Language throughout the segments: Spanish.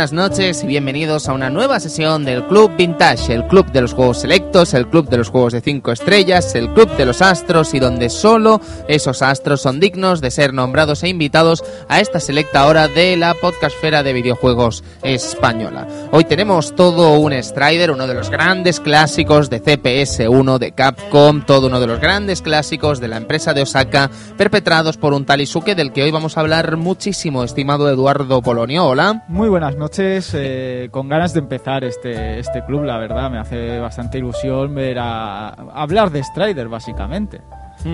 buenas noches y bienvenidos a una nueva sesión del Club Vintage, el club de los juegos selectos, el club de los juegos de 5 estrellas, el club de los astros y donde solo esos astros son dignos de ser nombrados e invitados a esta selecta hora de la podcastfera de videojuegos española. Hoy tenemos todo un Strider, uno de los grandes clásicos de CPS1 de Capcom, todo uno de los grandes clásicos de la empresa de Osaka, perpetrados por un tal Isuke del que hoy vamos a hablar muchísimo, estimado Eduardo Polonio. Hola. Muy buenas eh, con ganas de empezar este, este club, la verdad, me hace bastante ilusión ver a, hablar de Strider, básicamente.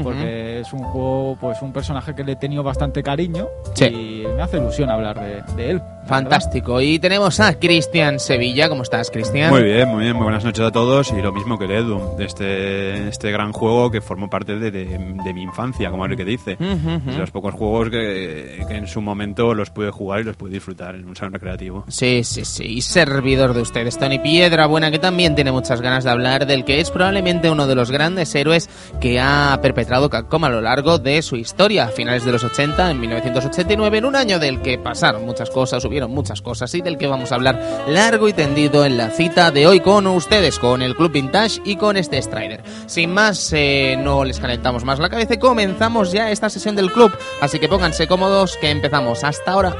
Porque es un juego, pues un personaje que le he tenido bastante cariño y me hace ilusión hablar de, de él. Fantástico. Y tenemos a Cristian Sevilla. ¿Cómo estás, Cristian? Muy bien, muy bien. Muy buenas noches a todos. Y lo mismo que el Edu, de este, este gran juego que formó parte de, de, mi infancia, como el que dice. De los pocos juegos que, que, en su momento los pude jugar y los pude disfrutar en un salón recreativo. Sí, sí, sí. Y servidor de ustedes, Tony Piedra Buena, que también tiene muchas ganas de hablar del que es probablemente uno de los grandes héroes que ha perpetrado Capcom a lo largo de su historia. A finales de los 80, en 1989, en un año del que pasaron muchas cosas, muchas cosas y del que vamos a hablar largo y tendido en la cita de hoy con ustedes, con el Club Vintage y con este Strider. Sin más, eh, no les calentamos más la cabeza y comenzamos ya esta sesión del club, así que pónganse cómodos que empezamos. Hasta ahora.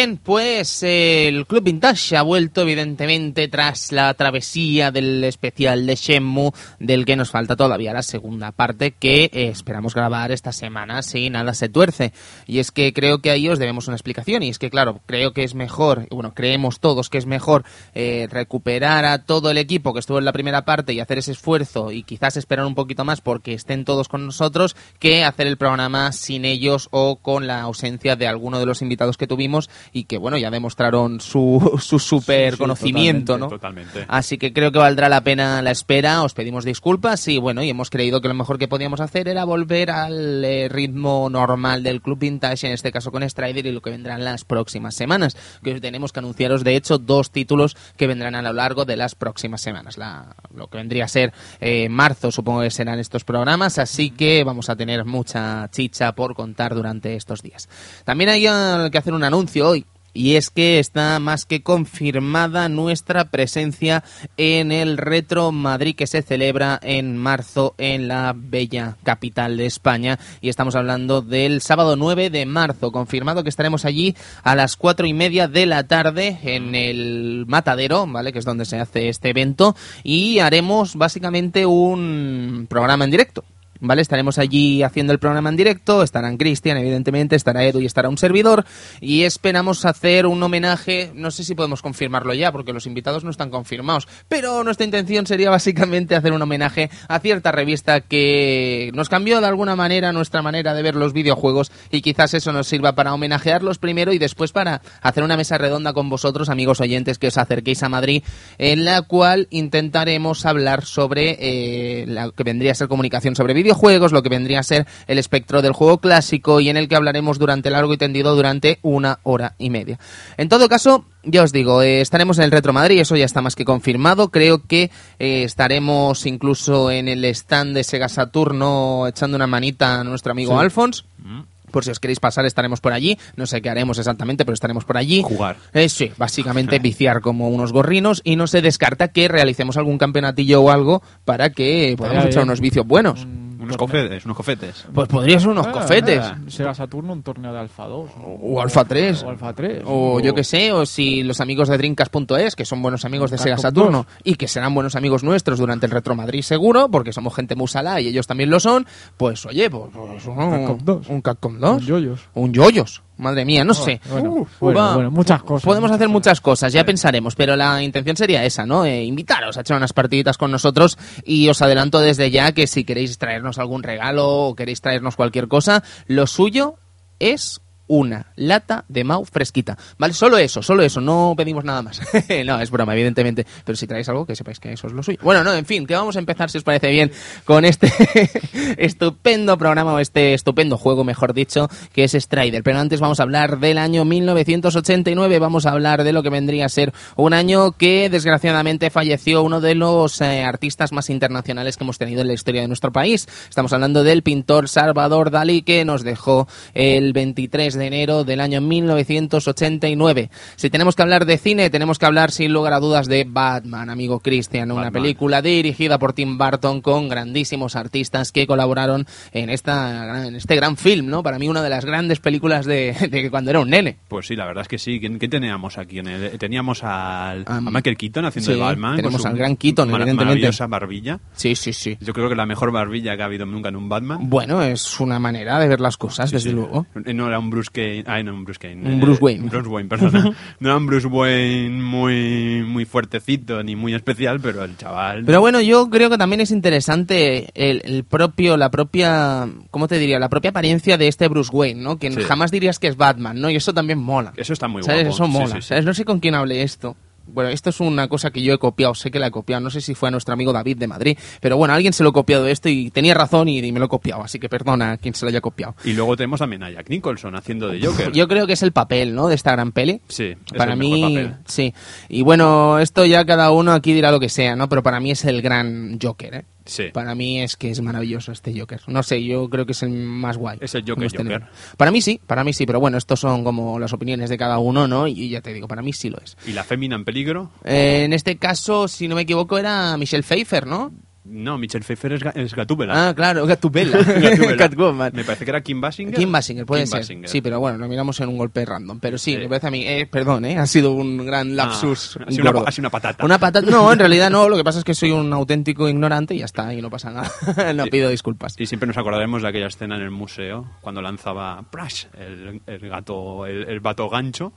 Bien, pues el Club Vintage ha vuelto evidentemente tras la travesía del especial de Shenmue, del que nos falta todavía la segunda parte que eh, esperamos grabar esta semana si nada se tuerce. Y es que creo que ahí os debemos una explicación y es que claro, creo que es mejor, bueno, creemos todos que es mejor eh, recuperar a todo el equipo que estuvo en la primera parte y hacer ese esfuerzo y quizás esperar un poquito más porque estén todos con nosotros que hacer el programa sin ellos o con la ausencia de alguno de los invitados que tuvimos y que bueno, ya demostraron su, su super conocimiento, ¿no? Totalmente. Así que creo que valdrá la pena la espera, os pedimos disculpas y bueno, y hemos creído que lo mejor que podíamos hacer era volver al eh, ritmo normal del Club Vintage, en este caso con Strider y lo que vendrán las próximas semanas, que tenemos que anunciaros de hecho dos títulos que vendrán a lo largo de las próximas semanas, la, lo que vendría a ser eh, marzo supongo que serán estos programas, así que vamos a tener mucha chicha por contar durante estos días. También hay que hacer un anuncio y es que está más que confirmada nuestra presencia en el Retro Madrid que se celebra en marzo en la bella capital de España. Y estamos hablando del sábado 9 de marzo, confirmado que estaremos allí a las cuatro y media de la tarde en el Matadero, ¿vale? que es donde se hace este evento. Y haremos básicamente un programa en directo ¿vale? Estaremos allí haciendo el programa en directo, estarán Cristian, evidentemente, estará Edu y estará un servidor, y esperamos hacer un homenaje, no sé si podemos confirmarlo ya, porque los invitados no están confirmados, pero nuestra intención sería básicamente hacer un homenaje a cierta revista que nos cambió de alguna manera nuestra manera de ver los videojuegos, y quizás eso nos sirva para homenajearlos primero y después para hacer una mesa redonda con vosotros, amigos oyentes, que os acerquéis a Madrid, en la cual intentaremos hablar sobre eh, lo que vendría a ser comunicación sobre vídeo juegos, lo que vendría a ser el espectro del juego clásico y en el que hablaremos durante largo y tendido durante una hora y media. En todo caso, ya os digo, eh, estaremos en el Retro Madrid, eso ya está más que confirmado. Creo que eh, estaremos incluso en el stand de Sega Saturno echando una manita a nuestro amigo Alphonse. Mm. Por si os queréis pasar, estaremos por allí. No sé qué haremos exactamente, pero estaremos por allí. Jugar. Eh, sí, básicamente viciar como unos gorrinos. Y no se descarta que realicemos algún campeonatillo o algo para que podamos echar unos vicios buenos Unos cofetes, unos cofetes. Pues podría ser unos Ah, cofetes. ah, Sega Saturno, un torneo de Alfa 2. ¿no? O Alfa 3. O Alfa 3. O yo que sé, o si los amigos de Drinkas.es, que son buenos amigos de Sega Saturno y que serán buenos amigos nuestros durante el Retro Madrid seguro, porque somos gente musala y ellos también lo son, pues oye, pues, pues, un, Capcom 2. un Capcom 2. Un yoyos. Un yoyos. Madre mía, no sé. Bueno, Uh, bueno, muchas cosas. Podemos muchas hacer muchas cosas, ya pensaremos, pero la intención sería esa, ¿no? Eh, invitaros a echar unas partiditas con nosotros y os adelanto desde ya que si queréis traernos algún regalo o queréis traernos cualquier cosa, lo suyo es una lata de Mau fresquita. ¿Vale? Solo eso, solo eso, no pedimos nada más. no, es broma, evidentemente. Pero si traéis algo, que sepáis que eso es lo suyo. Bueno, no, en fin, que vamos a empezar, si os parece bien, con este estupendo programa, o este estupendo juego, mejor dicho, que es Strider. Pero antes vamos a hablar del año 1989, vamos a hablar de lo que vendría a ser un año que desgraciadamente falleció uno de los eh, artistas más internacionales que hemos tenido en la historia de nuestro país. Estamos hablando del pintor Salvador Dalí, que nos dejó el 23 de enero del año 1989. Si tenemos que hablar de cine, tenemos que hablar sin lugar a dudas de Batman, amigo Cristian, una Batman. película dirigida por Tim Burton con grandísimos artistas que colaboraron en esta en este gran film, ¿no? Para mí una de las grandes películas de, de cuando era un nene. Pues sí, la verdad es que sí. ¿Quién, quién teníamos aquí? En el- teníamos al, Am- a Michael Keaton haciendo sí, de Batman. tenemos al gran Keaton, mar- evidentemente. Maravillosa barbilla. Sí, sí, sí. Yo creo que la mejor barbilla que ha habido nunca en un Batman. Bueno, es una manera de ver las cosas, desde Sí. luego. No era un Bruce Kane. Ay, no, un Bruce Kane. Un Eh, Bruce Wayne. un Bruce Wayne, perdona. no era un Bruce Wayne muy, muy fuertecito ni muy especial, pero el chaval. Pero bueno, yo creo que también es interesante el, el propio, la propia, ¿cómo te diría? La propia apariencia de este Bruce Wayne, ¿no? Que Sí. jamás dirías que es Batman, ¿no? Y eso también mola. Eso está muy ¿Sabes? guapo. Eso mola. sí, sí. ¿Sabes? No sé con quién hablé esto. Bueno, esto es una cosa que yo he copiado, sé que la he copiado, no sé si fue a nuestro amigo David de Madrid, pero bueno, alguien se lo ha copiado esto y tenía razón y, y me lo he copiado, así que perdona a quien se lo haya copiado. Y luego tenemos también a Jack Nicholson haciendo de Joker. Yo creo que es el papel, ¿no? De esta gran peli. Sí, es para el mí, mejor papel. sí. Y bueno, esto ya cada uno aquí dirá lo que sea, ¿no? Pero para mí es el gran Joker, ¿eh? Sí. Para mí es que es maravilloso este Joker. No sé, yo creo que es el más guay. Es el Joker. Joker. Para mí sí, para mí sí, pero bueno, estos son como las opiniones de cada uno, ¿no? Y ya te digo, para mí sí lo es. ¿Y la fémina en peligro? Eh, en este caso, si no me equivoco, era Michelle Pfeiffer, ¿no? No, Michelle Pfeiffer es, es Gatúbela. Ah, claro, Gatubela. Gatúbela. Catwoman. Me parece que era Kim Basinger. Kim Basinger, puede Kim ser. Basinger. Sí, pero bueno, lo miramos en un golpe random. Pero sí, Sí. me parece a mí. Eh, perdón, ¿eh? Ha sido un gran lapsus. Ah, ha sido una- gordo. ha sido una patata. Una patata. No, en realidad no. Lo que pasa es que soy un auténtico ignorante y ya está. Y no pasa nada. no pido disculpas. Y siempre nos acordaremos de aquella escena en el museo cuando lanzaba Prash, el, el gato, el, el vato gancho.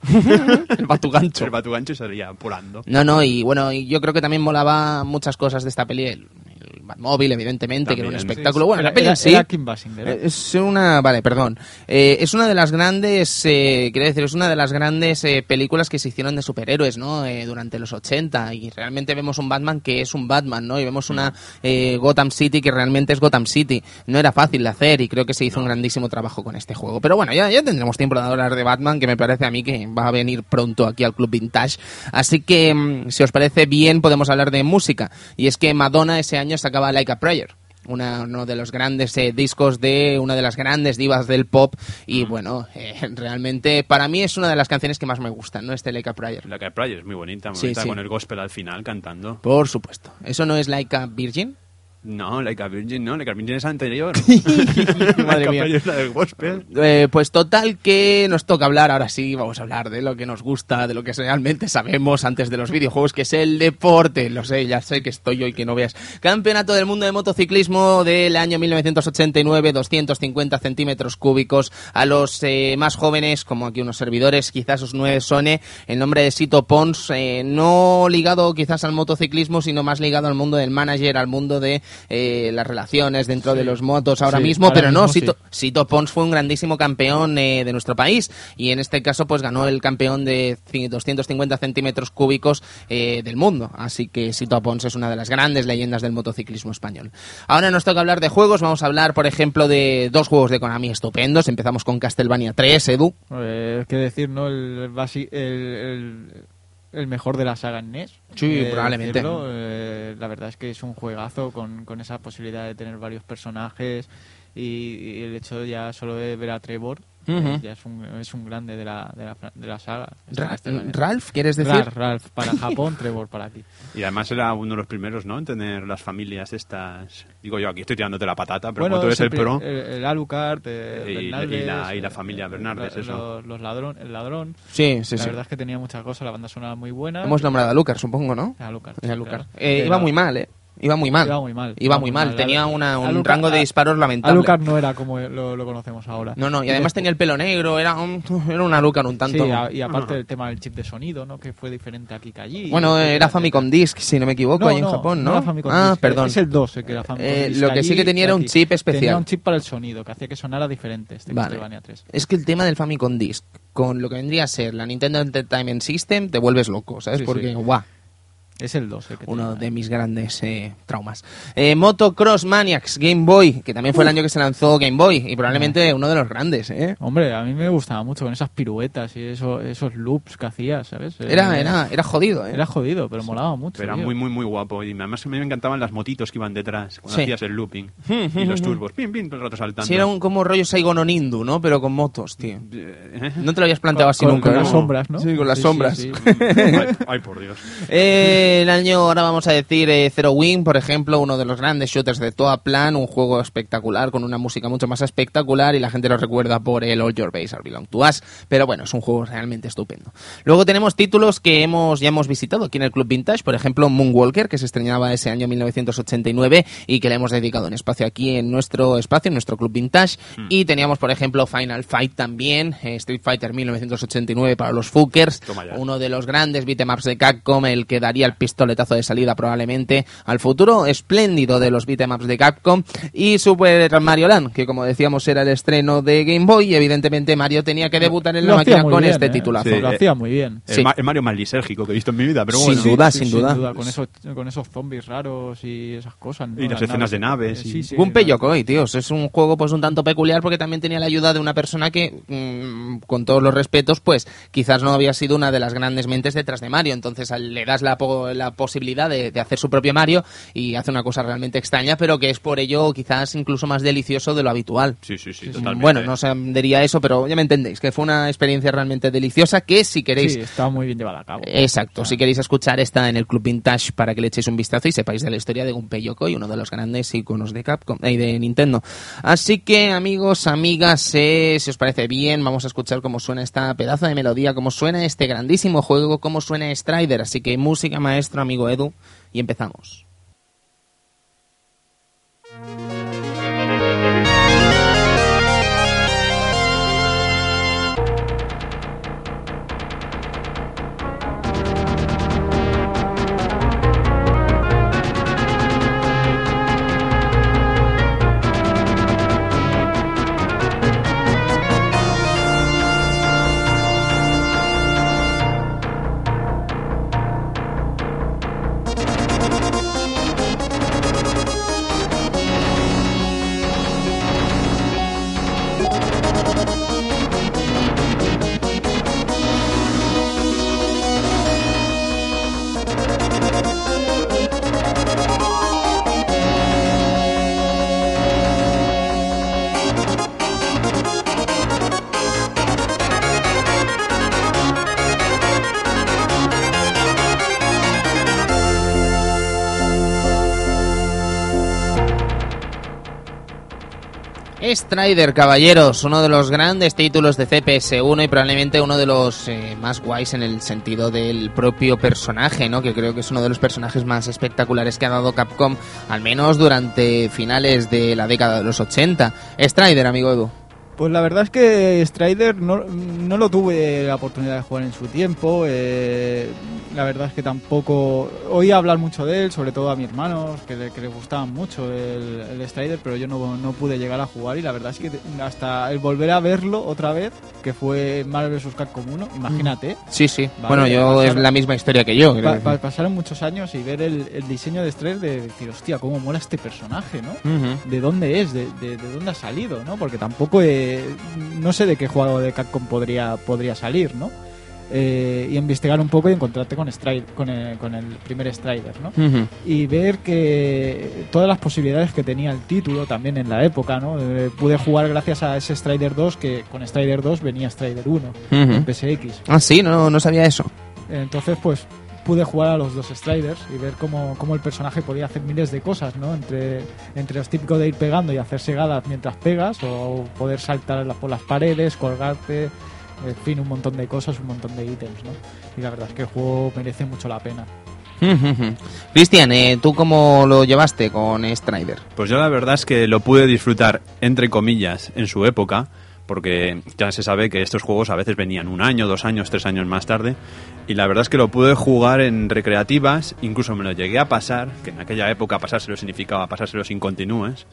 El batugancho. el vato gancho y salía volando. No, no, y bueno, y yo creo que también molaba muchas cosas de esta peli. El, Batmóvil, evidentemente, que era un espectáculo. Sí, bueno, era- la peli era- sí. era Kim Basinger, ¿eh? Es una, vale, perdón. Eh, es una de las grandes, eh, quiero decir, es una de las grandes eh, películas que se hicieron de superhéroes, ¿no? Eh, durante los 80 y realmente vemos un Batman que es un Batman, ¿no? Y vemos una eh, Gotham City que realmente es Gotham City. No era fácil de hacer y creo que se hizo un grandísimo trabajo con este juego. Pero bueno, ya, ya tendremos tiempo de hablar de Batman, que me parece a mí que va a venir pronto aquí al Club Vintage. Así que, mm, si os parece bien, podemos hablar de música. Y es que Madonna ese año sacaba Like a Prayer una, uno de los grandes eh, discos de una de las grandes divas del pop y bueno, eh, realmente para mí es una de las canciones que más me gustan, ¿no? Este Like a Prayer. La que Prayer es muy bonita, muy Sí, bonita sí. con el gospel al final cantando. Por supuesto. ¿Eso no es Like a Virgin? No, Like a Virgin, no, Like a Virgin es anterior. Madre mía. Prayer es la del gospel. Eh, pues total que nos toca hablar, ahora sí, vamos a hablar de lo que nos gusta, de lo que realmente sabemos antes de los videojuegos, que es el deporte. Lo sé, ya sé que estoy hoy que no veas. Campeonato del mundo de motociclismo del año 1989, 250 centímetros cúbicos. A los eh, más jóvenes, como aquí unos servidores, quizás os nueve sone, el nombre de Sito Pons, eh, no ligado quizás al motociclismo, sino más ligado al mundo del manager, al mundo de eh, las relaciones dentro de los motos ahora Sí, mismo, ahora pero no, mismo. Sito, Sito Pons fue un grandísimo campeón eh, de nuestro país y en este caso pues ganó el campeón de ci- 250 centímetros cúbicos eh, del mundo. Así que Sito Pons es una de las grandes leyendas del motociclismo español. Ahora nos toca hablar de juegos. Vamos a hablar, por ejemplo, de dos juegos de Konami estupendos. Empezamos con Castlevania 3, Edu. ¿Qué decir, no? El, basi- el, el- el mejor de la saga en NES. Sí, eh, probablemente. decirlo. Eh, la verdad es que es un juegazo con, con esa posibilidad de tener varios personajes y, y el hecho ya solo de ver a Trevor Eh, ya es un, es un grande de la, de la, de la saga. Ra- Castlevania. Ralph, ¿quieres decir? Ralph, Ralph para Japón, Trevor para aquí. Y además era uno de los primeros, ¿no? En tener las familias estas... Digo yo, aquí estoy tirándote la patata, pero como tú eres el pro... El, el Alucard, eh, Y- y la- y la eh, familia Bernardes, la- eso. Los, los ladrón, el ladrón. Sí, sí, la sí. verdad es que tenía muchas cosas, la banda sonora muy buena. Hemos nombrado a Lucas, supongo, ¿no? A Alucard. Sí, Lucas. claro. Eh, iba muy mal, ¿eh? Iba muy mal. Iba muy mal. Iba muy mal. Tenía una- un Alucard- rango de disparos lamentable. Alucard no era como lo, lo conocemos ahora. No, no, y además tenía el pelo negro, era, un, era una Lucas un tanto... Sí, a- y aparte el tema del chip de sonido, ¿no? Que fue diferente aquí que allí. Bueno, era Famicom Disc, si no me equivoco, No, ahí en no, Japón, ¿no? era Famicom ah, Disc, perdón. Es el 2 el que era Famicom Eh, Disc lo que sí allí que tenía era un chip especial. Tenía un chip para el sonido, que hacía que sonara diferente este Vale. Castlevania 3. Es que el tema del Famicom Disc, con lo que vendría a ser la Nintendo Entertainment System, te vuelves loco, ¿sabes? Sí, Porque, sí. Es el 2 el que uno de mis grandes eh, traumas. Eh, Motocross Maniacs Game Boy, que también fue el año que se lanzó Game Boy, y probablemente uno de los grandes, ¿eh? Hombre, a mí me gustaba mucho con esas piruetas y eso, esos loops que hacía, ¿sabes? Era, Eh, era, era jodido, ¿eh? Era jodido, pero molaba mucho. Era tío. muy, muy, muy guapo. Y además a mí me encantaban las motitos que iban detrás cuando Sí. hacías el looping. y los turbos. Pim, pim, todo el rato saltando. Sí, era un como rollo Saigon Onindu, ¿no? Pero con motos, tío. Eh, No te lo habías planteado así Con- nunca, con ¿no? las sombras, ¿no? Sí, con las Sí, sí, sombras. sí. ay, ay, por Dios. Eh, el año, ahora vamos a decir, eh, Zero Wing, por ejemplo, uno de los grandes shooters de toda plan, un juego espectacular, con una música mucho más espectacular y la gente lo recuerda por el All Your Base Are Belong to Us, pero bueno, es un juego realmente estupendo. Luego tenemos títulos que hemos ya hemos visitado aquí en el Club Vintage, por ejemplo, Moonwalker, que se estrenaba ese año 1989 y que le hemos dedicado un espacio aquí en nuestro espacio, en nuestro Club Vintage, y teníamos, por ejemplo, Final Fight también, eh, Street Fighter 1989 para los ya. uno de los grandes beatemaps de Capcom, el que daría el pistoletazo de salida probablemente al futuro espléndido de los beatemaps de Capcom y Super Mario Land, que como decíamos era el estreno de Game Boy y evidentemente Mario tenía que debutar en la Lo máquina con bien, este ¿eh? titulazo. Sí. Lo eh, hacía muy bien. El, Sí. Ma- el Mario más lisérgico que he visto en mi vida, pero Sin bueno. duda, sin duda. Con, esos, con esos zombies raros y esas cosas. ¿no? Y las escenas de naves y- Sí, sí, Gunpei no. Yokoi, tíos, es un juego pues un tanto peculiar porque también tenía la ayuda de una persona que, mm, con todos los respetos, pues quizás no había sido una de las grandes mentes detrás de Mario, entonces le das la, la posibilidad de, de hacer su propio Mario y hace una cosa realmente extraña, pero que es por ello quizás incluso más delicioso de lo habitual. Sí, sí, sí, totalmente. Bueno, no se diría eso, pero ya me entendéis, que fue una experiencia realmente deliciosa que si queréis... Sí, está muy bien llevada a cabo. Exacto, si queréis escuchar está en el Club Vintage para que le echéis un vistazo y sepáis de la historia de Gunpei Yokoi, uno de los grandes iconos de Capcom y de Nintendo. Así que amigos, amigas, eh, si os parece bien, vamos a escuchar cómo suena esta pedazo de melodía, cómo suena este grandísimo juego, cómo suena Strider. Así que música maestro, amigo Edu, y empezamos. Strider, caballeros, uno de los grandes títulos de CPS1 y probablemente uno de los eh, más guays en el sentido del propio personaje, ¿no? Que creo que es uno de los personajes más espectaculares que ha dado Capcom, al menos durante finales de la década de los 80. Strider, amigo Edu. Pues la verdad es que Strider no, no lo tuve la oportunidad de jugar en su tiempo. eh, la verdad es que tampoco oí hablar mucho de él, sobre todo a mi hermano, que le, que le gustaba mucho el, el Strider, pero yo no, no pude llegar a jugar. Y la verdad es que hasta el volver a verlo otra vez, que fue Marvel vs. Capcom 1, imagínate. Sí, sí. Vale, bueno, yo es la misma historia que yo. Pa- pasaron muchos años y ver el, el diseño de Strider de decir, hostia, cómo mola este personaje, ¿no? De dónde es, de, de- de dónde ha salido, ¿no? Porque tampoco no sé de qué juego de Capcom podría podría salir, ¿no? eh, y investigar un poco y encontrarte con, Stride, con, el, con el primer Strider, ¿no? Y ver que todas las posibilidades que tenía el título también en la época, ¿no? Eh, pude jugar gracias a ese Strider 2 que con Strider 2 venía Strider 1 en PSX. Ah, sí, no, no sabía eso. Entonces, pues pude jugar a los dos Striders y ver cómo, cómo, el personaje podía hacer miles de cosas, ¿no? Entre, entre los típicos de ir pegando y hacer segadas mientras pegas, o poder saltar por las paredes, colgarte, en fin, un montón de cosas, un montón de ítems, ¿no? Y la verdad es que el juego merece mucho la pena. Cristian, eh, ¿tú cómo lo llevaste con Strider? Pues yo la verdad es que lo pude disfrutar, entre comillas, en su época, porque ya se sabe que estos juegos a veces venían un año, dos años, tres años más tarde, y la verdad es que lo pude jugar en recreativas, incluso me lo llegué a pasar, que en aquella época pasárselo significaba pasárselo sin continúes,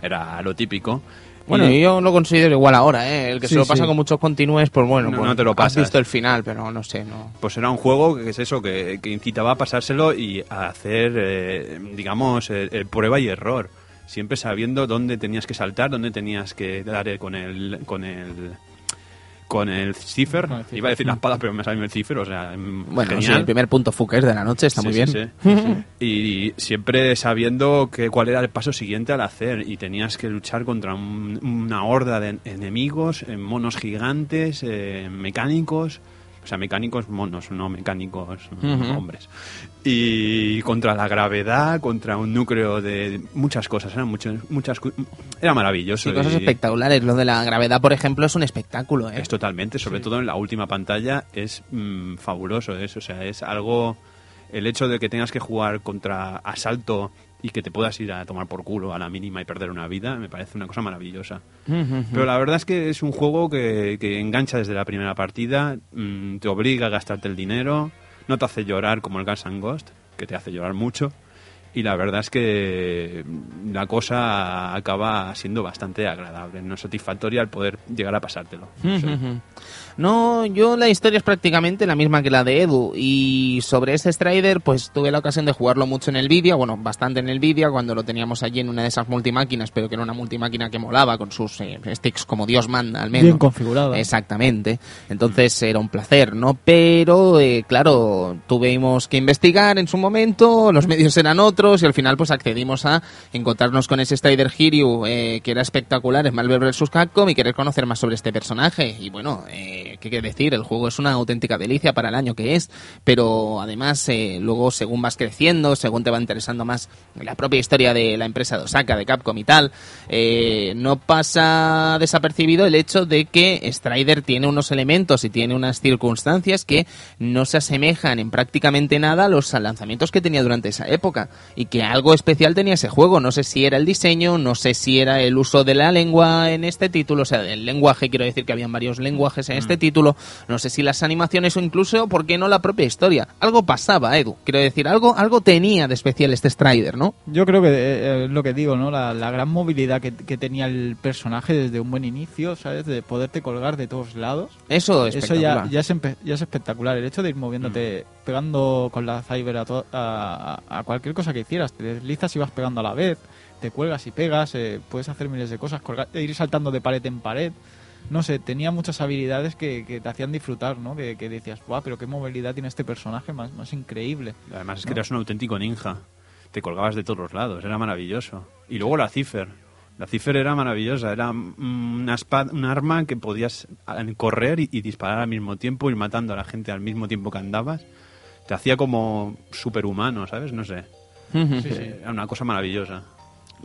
era lo típico. Bueno, yo lo considero igual ahora, ¿eh? El que se lo pasa con muchos continúes, pues bueno, no, pues te lo pasas. has visto el final, pero no sé, no. Pues era un juego que es eso, que, incitaba a pasárselo y a hacer, eh, digamos, el prueba y error siempre sabiendo dónde tenías que saltar, dónde tenías que dar con el con el con el cipher. Iba a decir la espada, pero me salió el cipher, o sea, mm, bueno, el primer punto Fuker de la noche está muy bien. y siempre sabiendo que cuál era el paso siguiente al hacer y tenías que luchar contra una horda de enemigos, eh, monos gigantes, eh, mecánicos o sea, mecánicos monos, no mecánicos hombres. Y contra la gravedad, contra un núcleo de muchas cosas, eran muchas, muchas era maravilloso. Sí, cosas espectaculares. Lo de la gravedad, por ejemplo, es un espectáculo. ¿eh? Es totalmente, sobre todo en la última pantalla, es mm, fabuloso eso. O sea, es algo. El hecho de que tengas que jugar contra asalto y que te puedas ir a tomar por culo a la mínima y perder una vida, me parece una cosa maravillosa. Pero la verdad es que es un juego que, que engancha desde la primera partida, mm, te obliga a gastarte el dinero, no te hace llorar como el Gas and Ghost, que te hace llorar mucho, y la verdad es que la cosa acaba siendo bastante agradable, no satisfactoria al poder llegar a pasártelo. Yo la historia es prácticamente la misma que la de Edu. Y sobre este Strider, pues tuve la ocasión de jugarlo mucho en el vídeo, bueno, bastante en el vídeo, cuando lo teníamos allí en una de esas multimáquinas, pero que era una multimáquina que molaba, con sus eh, sticks como Dios manda, al menos. Bien configurada. Exactamente. Entonces era un placer, ¿no? Pero, eh, claro, tuvimos que investigar en su momento, los medios eran otros, y al final, pues accedimos a encontrarnos con ese Strider Hiryu, eh, que era espectacular en Marvel vs. Capcom, y querer conocer más sobre este personaje. Y bueno, eh qué quiere decir, el juego es una auténtica delicia para el año que es, pero además eh, luego según vas creciendo, según te va interesando más la propia historia de la empresa de Osaka, de Capcom y tal, eh, no pasa desapercibido el hecho de que Strider tiene unos elementos y tiene unas circunstancias que no se asemejan en prácticamente nada a los lanzamientos que tenía durante esa época y que algo especial tenía ese juego, no sé si era el diseño, no sé si era el uso de la lengua en este título, o sea, del lenguaje, quiero decir que habían varios lenguajes en este este título, no sé si las animaciones o incluso, ¿por qué no la propia historia? Algo pasaba, Edu, quiero decir, algo, algo tenía de especial este Strider, ¿no? Yo creo que eh, eh, lo que digo, ¿no? La, gran movilidad que, tenía el personaje desde un buen inicio, ¿sabes? De poderte colgar de todos lados. Eso es Eso ya, ya, es, ya es espectacular. El hecho de ir moviéndote, mm. pegando con la Cyber a, a, cualquier cosa que hicieras, te deslizas y vas pegando a la vez, te cuelgas y pegas, eh, puedes hacer miles de cosas, colgar, ir saltando de pared en pared no sé, tenía muchas habilidades que, te hacían disfrutar, ¿no? Que, decías, guau, pero qué movilidad tiene este personaje más, más increíble. Además es que eras un auténtico ninja. Te colgabas de todos los lados, era maravilloso. Y luego la Cipher. La Cipher era maravillosa, era una espada, un arma que podías correr y, disparar al mismo tiempo, ir matando a la gente al mismo tiempo que andabas. Te hacía como superhumano, ¿sabes? No sé. Era una cosa maravillosa.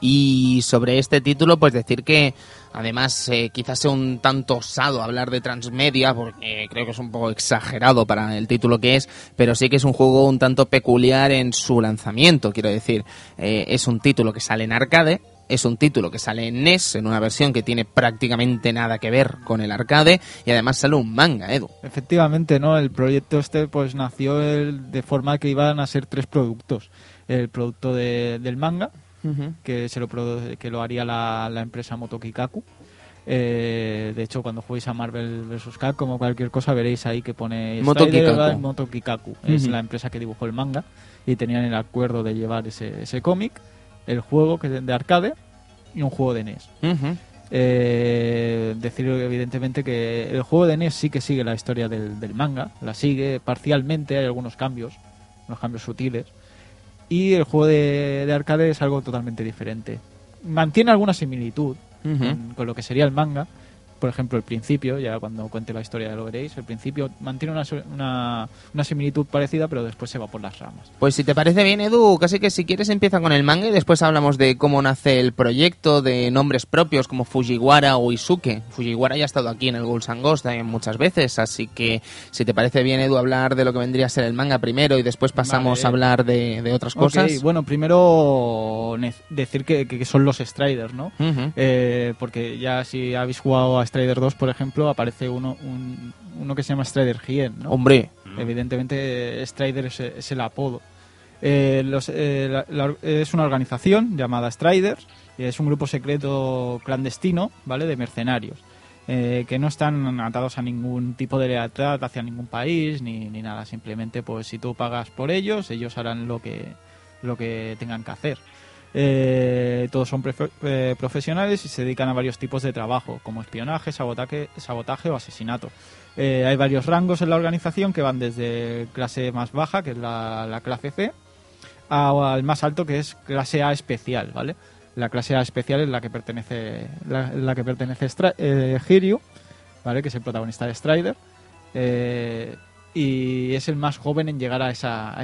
Y sobre este título, pues decir que además eh, quizás sea un tanto osado hablar de transmedia, porque creo que es un poco exagerado para el título que es, pero sí que es un juego un tanto peculiar en su lanzamiento, quiero decir, eh, es un título que sale en arcade, es un título que sale en NES, en una versión que tiene prácticamente nada que ver con el arcade, y además sale un manga, Edu. Efectivamente, ¿no? El proyecto este pues nació de forma que iban a ser tres productos. El producto del manga, que, se lo, que lo haría la, la empresa Motokikaku. Eh, de hecho, cuando juguéis a Marvel vs. Capcom o cualquier cosa, veréis ahí que pone Motokikaku. Motokikaku. Es la empresa que dibujó el manga y tenían el acuerdo de llevar ese, ese cómic, el juego que de arcade y un juego de NES. Eh, decir evidentemente que el juego de NES sí que sigue la historia del, del manga, la sigue parcialmente, hay algunos cambios, unos cambios sutiles, y el juego de, de arcade es algo totalmente diferente. Mantiene alguna similitud con, con lo que sería el manga, por ejemplo, el principio, ya cuando cuente la historia lo veréis, el principio mantiene una, una, una similitud parecida, pero después se va por las ramas. Pues si te parece bien, Edu, casi que si quieres empieza con el manga y después hablamos de cómo nace el proyecto, de nombres propios como Fujiwara o Isuke. Fujiwara ya ha estado aquí en el Ghouls and Ghosts también muchas veces, así que si te parece bien, Edu, hablar de lo que vendría a ser el manga primero y después pasamos Vale. a hablar de, de otras cosas. Ok, bueno, primero decir que, que son los Striders, ¿no? Eh, porque ya si habéis jugado a Strider 2, por ejemplo, aparece uno, un- uno que se llama Strider Hien, ¿no? Hombre, Evidentemente, Strider es, es el apodo. Eh, los- eh, la- la- es una organización llamada Striders y es un grupo secreto clandestino, ¿vale? De mercenarios. eh, que no están atados a ningún tipo de lealtad hacia ningún país ni, ni nada. Simplemente, pues si tú pagas por ellos, ellos harán lo que, lo que tengan que hacer. Eh, todos son eh, profesionales y se dedican a varios tipos de trabajo, como espionaje, sabotaje, o asesinato. Eh, hay varios rangos en la organización que van desde clase más baja, que es la, la clase C, al más alto, que es clase A especial, ¿vale? La clase A especial es la que pertenece la, que pertenece Hiryu, ¿vale? Que es el protagonista de Strider. Y es el más joven en llegar a esa, a a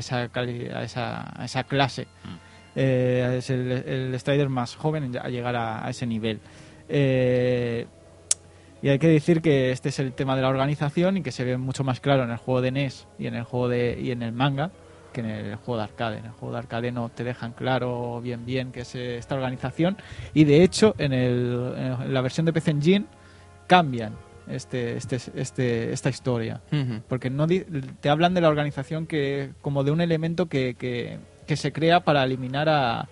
esa, a esa clase. Eh, es el, el Strider más joven en- a llegar a, a ese nivel. Eh, y hay que decir que este es el tema de la organización y que se ve mucho más claro en el juego de NES y en el juego de y en el manga que en el juego de arcade. En el juego de arcade no te dejan claro bien bien qué es esta organización y de hecho en, el, en la versión de PC Engine cambian este, este, este, esta historia porque no te hablan de la organización que como de un elemento que, que, que se crea para eliminar a,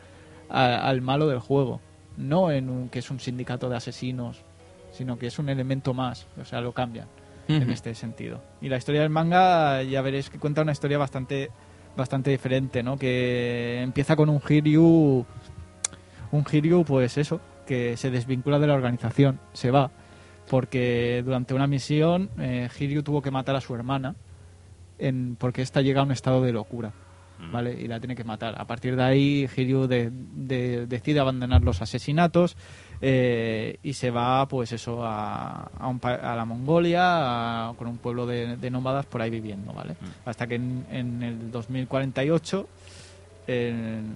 a- al malo del juego. No en un, que es un sindicato de asesinos sino que es un elemento más o sea lo cambian en este sentido. Y la historia del manga ya veréis que cuenta una historia bastante bastante diferente no que empieza con un Hiryu un Hiryu pues eso que se desvincula de la organización se va porque durante una misión eh, Hiryu tuvo que matar a su hermana en, porque esta llega a un estado de locura ¿vale? y la tiene que matar a partir de ahí Hiryu de- de- decide abandonar los asesinatos eh, y se va pues eso a, a, un a la Mongolia a- con un pueblo de, de nómadas por ahí viviendo ¿vale? hasta que en, en el 2048 en,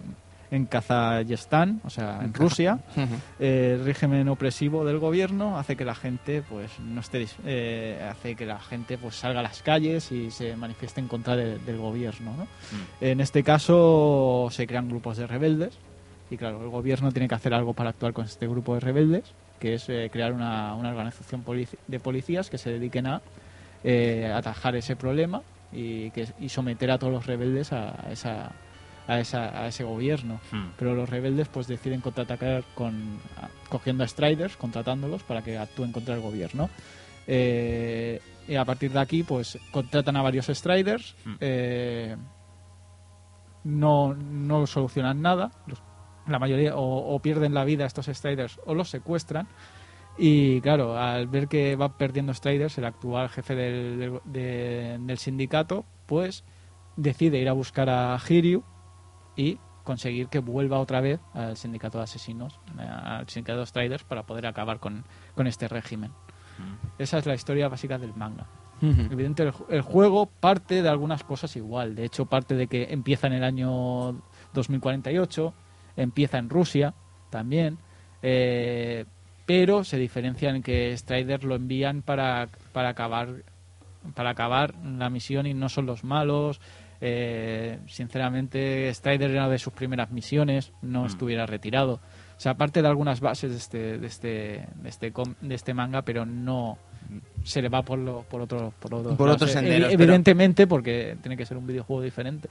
en Kazajistán, o sea, en Rusia, eh, el régimen opresivo del gobierno hace que la gente pues no esté eh, hace que la gente pues salga a las calles y se manifieste en contra de- del gobierno ¿no? en este caso se crean grupos de rebeldes y claro el gobierno tiene que hacer algo para actuar con este grupo de rebeldes que es eh, crear una, una organización polici- de policías que se dediquen a eh, atajar ese problema y, que, y someter a todos los rebeldes a esa a, esa, a ese gobierno Hmm. pero los rebeldes pues deciden contraatacar con cogiendo a Striders, contratándolos para que actúen contra el gobierno. Eh, y a partir de aquí pues contratan a varios Striders, Hmm. eh, no, no solucionan nada, los- la mayoría o, o pierden la vida estos Striders o los secuestran. Y claro, al ver que va perdiendo Striders, el actual jefe del, del- de- del sindicato, pues decide ir a buscar a Hiryu y conseguir que vuelva otra vez al sindicato de asesinos, eh, al sindicato de Striders, para poder acabar con, con este régimen. Esa es la historia básica del manga. El, ju- el juego parte de algunas cosas igual. De hecho, parte de que empieza en el año 2048, empieza en Rusia también, eh, pero se diferencia en que Strider lo envían para, para acabar para acabar la misión y no son los malos. Eh, sinceramente, Strider era de sus primeras misiones, no estuviera retirado. O sea, aparte de algunas bases de este, de este, de este, de este manga, pero no, se le va por, lo, por otro por, otro, por otros senderos. Evidentemente, porque tiene que ser un videojuego diferente.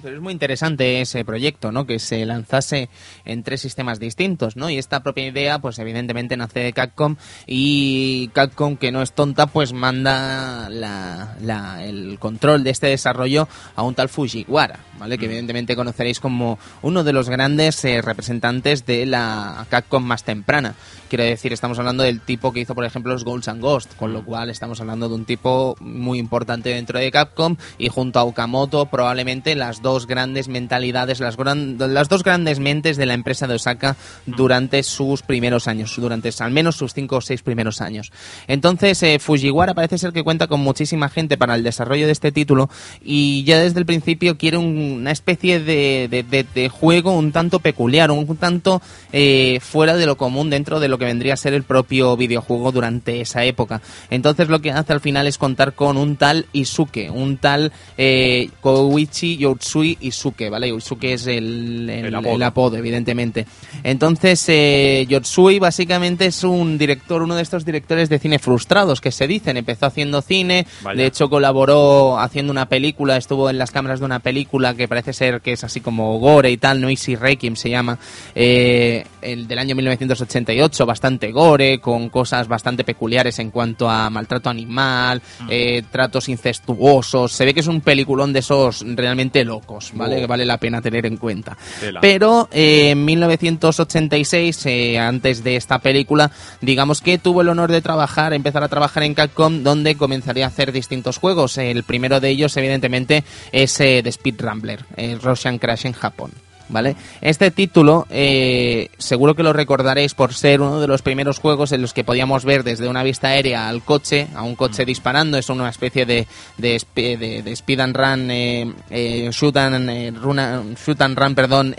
pero es muy interesante ese proyecto, ¿no? Que se lanzase en tres sistemas distintos, ¿no? Y esta propia idea, pues evidentemente nace de Capcom y Capcom, que no es tonta, pues manda la, el control de este desarrollo a un tal Fujiwara, ¿vale? Que mm. evidentemente conoceréis como uno de los grandes eh, representantes de la Capcom más temprana. Quiero decir, estamos hablando del tipo que hizo, por ejemplo, los Ghosts and Ghost, con lo cual estamos hablando de un tipo muy importante dentro de Capcom y junto a Okamoto probablemente las dos grandes mentalidades, las, las dos grandes mentes de la empresa de Osaka durante sus primeros años, durante al menos sus cinco o seis primeros años. Entonces, eh, Fujiwara parece ser que cuenta con muchísima gente para el desarrollo de este título y ya desde el principio quiere una especie de, juego un tanto peculiar, un, tanto eh, fuera de lo común dentro de lo que vendría a ser el propio videojuego durante esa época. Entonces lo que hace al final es contar con un tal Isuke, un tal eh, Koichi Yotsui Isuke, ¿vale? Isuke es el, el, apodo. evidentemente. Entonces eh, Yotsui básicamente es un director, uno de estos directores de cine frustrados que se dicen. Empezó haciendo cine, de hecho colaboró haciendo una película, estuvo en las cámaras de una película que parece ser que es así como gore y tal, Noisy Requiem se llama, eh, el del año 1988, bastante gore, con cosas bastante peculiares en cuanto a maltrato animal, mm. eh, tratos incestuosos. Se ve que es un peliculón de esos realmente locos, ¿vale? Que vale la pena tener en cuenta. Pero eh, en 1986, eh, antes de esta película, digamos que tuvo el honor de trabajar, empezar a trabajar en Capcom, donde comenzaría a hacer distintos juegos. El primero de ellos, evidentemente, es The Speed Rambler, el Russian Crash en Japón. ¿Vale? Este título eh, seguro que lo recordaréis por ser uno de los primeros juegos en los que podíamos ver desde una vista aérea al coche, a un coche mm. disparando, es una especie de, de, speed and run, eh, eh, shoot, and, run, shoot and run, perdón,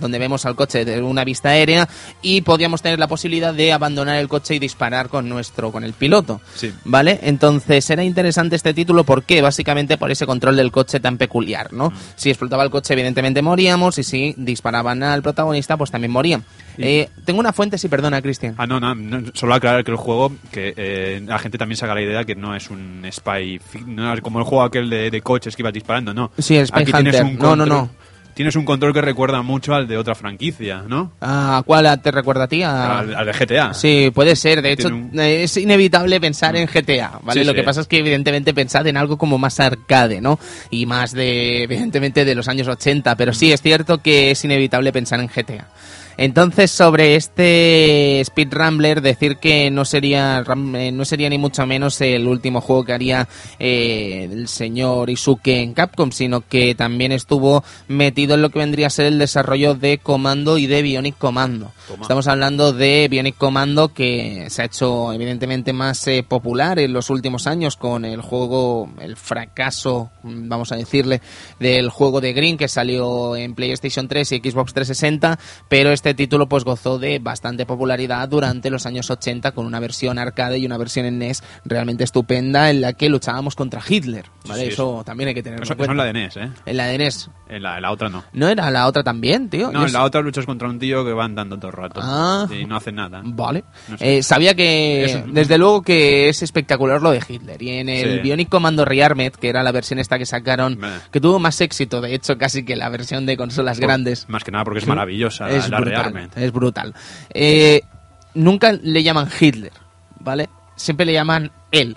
donde vemos al coche de una vista aérea y podíamos tener la posibilidad de abandonar el coche y disparar con nuestro, con el piloto, ¿vale? Entonces era interesante este título, ¿por qué? Básicamente por ese control del coche tan peculiar, ¿no? Mm. Si explotaba el coche evidentemente moríamos y si disparaban al protagonista, pues también morían. Eh, tengo una fuente, sí, perdona, Cristian. Ah, no, no, solo aclarar que el juego, que eh, la gente también se haga la idea que no es un spy, no es como el juego aquel de, coches que iba disparando, no. Sí, el Spy Hunter. no, no, no tienes un control que recuerda mucho al de otra franquicia, ¿no? ¿A cuál te recuerda a ti? Al, de GTA. Sí, puede ser. De hecho, es inevitable pensar en GTA, ¿vale? Lo que pasa es que evidentemente pensad en algo como más arcade, ¿no? Y más de, evidentemente, de los años 80, pero sí es cierto que es inevitable pensar en GTA. Entonces, sobre este Speed Rambler, decir que no sería, eh, no sería ni mucho menos el último juego que haría eh, el señor Isuke en Capcom, sino que también estuvo metido en lo que vendría a ser el desarrollo de Comando y de Bionic Commando. Estamos hablando de Bionic Commando que se ha hecho evidentemente más eh, popular en los últimos años con el juego, el fracaso, vamos a decirle, del juego de Green que salió en PlayStation 3 y Xbox 360, pero este este título pues gozó de bastante popularidad durante los años 80 con una versión arcade y una versión en NES realmente estupenda en la que luchábamos contra Hitler, ¿vale? eso, también hay que tenerlo eso, en cuenta. en la de NES, ¿eh? En la de NES. En la, otra no. ¿No era la otra también, tío? No, en la otra luchas contra un tío que va andando todo el rato ah. y no hace nada. Vale. Eh, sabía que, desde luego que es espectacular lo de Hitler y en el Bionic Commando Rearmed, que era la versión esta que sacaron, que tuvo más éxito, de hecho, casi que la versión de consolas grandes. Más que nada porque es maravillosa es la, es brutal. Eh, nunca le llaman Hitler, ¿vale? Siempre le llaman él.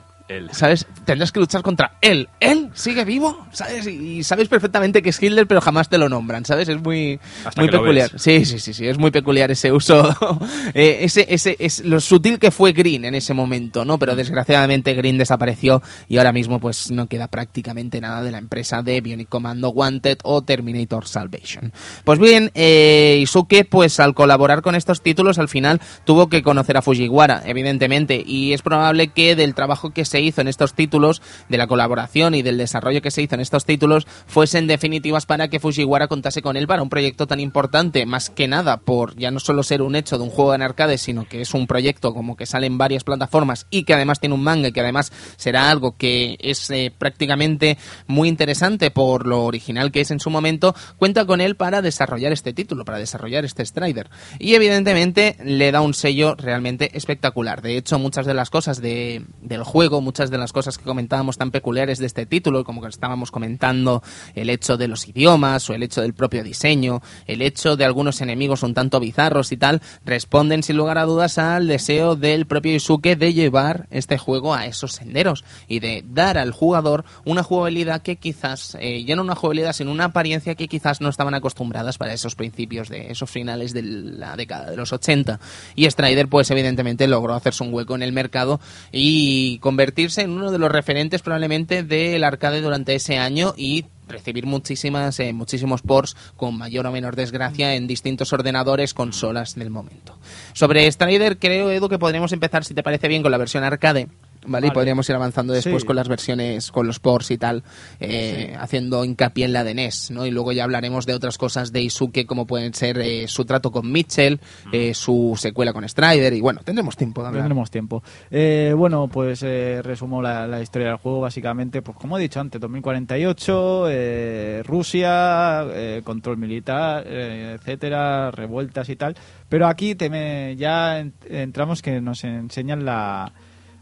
¿Sabes? Tendrás que luchar contra él. ¿Él sigue vivo? ¿Sabes? Y, sabes perfectamente que es Hitler, pero jamás te lo nombran, ¿sabes? Es muy, muy peculiar. Sí, sí, sí, sí, es muy peculiar ese uso. Eh, ese, ese, es lo sutil que fue Green en ese momento, ¿no? Pero desgraciadamente Green desapareció y ahora mismo pues no queda prácticamente nada de la empresa de Bionic Commando Wanted o Terminator Salvation. Pues bien, eh, Isuke, pues al colaborar con estos títulos, al final tuvo que conocer a Fujiwara, evidentemente, y es probable que del trabajo que se hizo en estos títulos, de la colaboración y del desarrollo que se hizo en estos títulos, fuesen definitivas para que Fujiwara contase con él para un proyecto tan importante, más que nada por ya no solo ser un hecho de un juego en arcade, sino que es un proyecto como que sale en varias plataformas y que además tiene un manga que además será algo que es eh, prácticamente muy interesante por lo original que es en su momento, cuenta con él para desarrollar este título, para desarrollar este Strider. Y evidentemente le da un sello realmente espectacular. De hecho, muchas de las cosas de, del juego, muchas de las cosas que comentábamos tan peculiares de este título, como que estábamos comentando el hecho de los idiomas o el hecho del propio diseño, el hecho de algunos enemigos un tanto bizarros y tal, responden sin lugar a dudas al deseo del propio Isuke de llevar este juego a esos senderos y de dar al jugador una jugabilidad que quizás, eh, ya no una jugabilidad, sino una apariencia que quizás no estaban acostumbradas para esos principios de esos finales de la década de los 80. Y Strider, pues evidentemente logró hacerse un hueco en el mercado y convertirse en uno de los referentes probablemente del arcade durante ese año y recibir muchísimas eh, muchísimos ports con mayor o menor desgracia en distintos ordenadores consolas del momento. Sobre Strider creo Edu que podríamos empezar si te parece bien con la versión arcade ¿vale? Y podríamos ir avanzando después Sí. con las versiones, con los ports y tal, eh, haciendo hincapié en la de NES, ¿no? Y luego ya hablaremos de otras cosas de Isuke, como pueden ser eh, su trato con Mitchell, eh, su secuela con Strider, y bueno, tendremos tiempo de hablar. Tendremos tiempo. Eh, bueno, pues eh, resumo la, la historia del juego básicamente, pues como he dicho antes, 2048, eh, Rusia, eh, control militar, eh, etcétera, revueltas y tal. Pero aquí te me- ya en- entramos que nos enseñan la,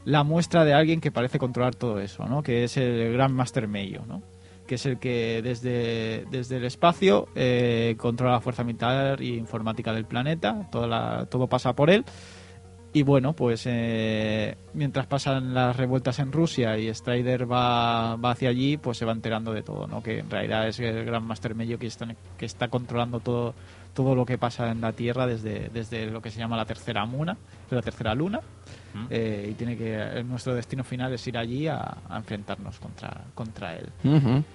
la muestra de alguien que parece controlar todo eso, ¿no? Que es el Gran Master Meio, ¿no? que es el que desde, desde el espacio eh, controla la fuerza militar y informática del planeta, toda todo pasa por él. Y bueno, pues eh, mientras pasan las revueltas en Rusia y Strider va, va hacia allí, pues se va enterando de todo, ¿no? Que en realidad es el gran Master Medio que está, que está controlando todo, todo lo que pasa en la Tierra desde, desde lo que se llama la tercera muna, la tercera luna. Eh, y tiene que eh, nuestro destino final es ir allí a, a enfrentarnos contra, contra él.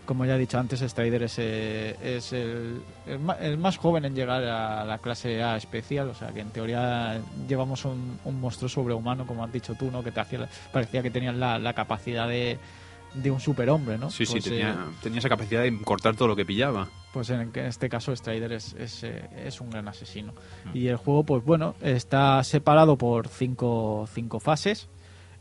Como ya he dicho antes, Strider es, eh, es el, el ma- el más joven en llegar a la clase A especial, o sea que en teoría llevamos un, un monstruo sobrehumano, como has dicho tú, ¿no? que te hacía, parecía que tenían la, la capacidad de, de un superhombre, ¿no? Sí, sí, Pues, tenía, eh, tenía esa capacidad de cortar todo lo que pillaba. pues en este caso Strider es, es, eh, es un gran asesino. Mm. Y el juego, pues bueno, está separado por cinco, cinco fases.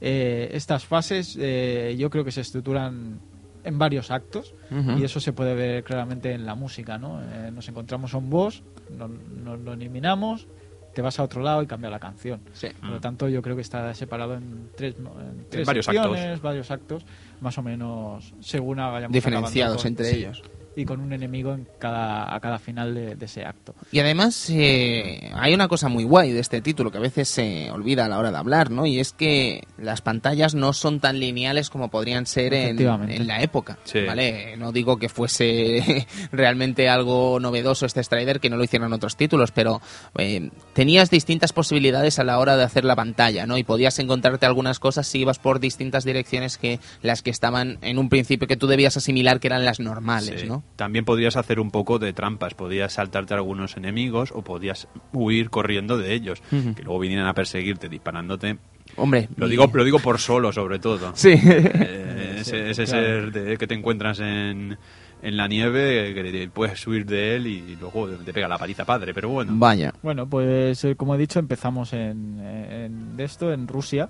Eh, estas fases eh, yo creo que se estructuran en varios actos Ujú. y eso se puede ver claramente en la música, ¿no? Eh, nos encontramos a un boss, no- no- lo eliminamos, te vas a otro lado y cambia la canción. Sí. Por lo tanto, yo creo que está separado en tres, en tres varios actos. varios actos, más o menos según vayamos Diferenciados acabando entre sí, ellos. Y con un enemigo en cada, a cada final de, de ese acto. Y además eh, hay una cosa muy guay de este título que a veces se olvida a la hora de hablar, ¿no? Y es que las pantallas no son tan lineales como podrían ser en, la época, Sí. ¿vale? No digo que fuese realmente algo novedoso este Strider, que no lo hicieran otros títulos, pero eh, tenías distintas posibilidades a la hora de hacer la pantalla, ¿no? Y podías encontrarte algunas cosas si ibas por distintas direcciones que las que estaban en un principio que tú debías asimilar que eran las normales, Sí. ¿no? También podrías hacer un poco de trampas, podías saltarte a algunos enemigos o podías huir corriendo de ellos, que luego vinieran a perseguirte disparándote. Hombre, Lo y- digo, lo digo por solo, sobre todo. Sí. Eh, ese ese claro. ser de- que te encuentras en, en la nieve, que puedes huir de él y luego te pega la paliza padre, pero bueno. Vaya. Bueno, pues eh, como he dicho, empezamos en, en esto, en Rusia.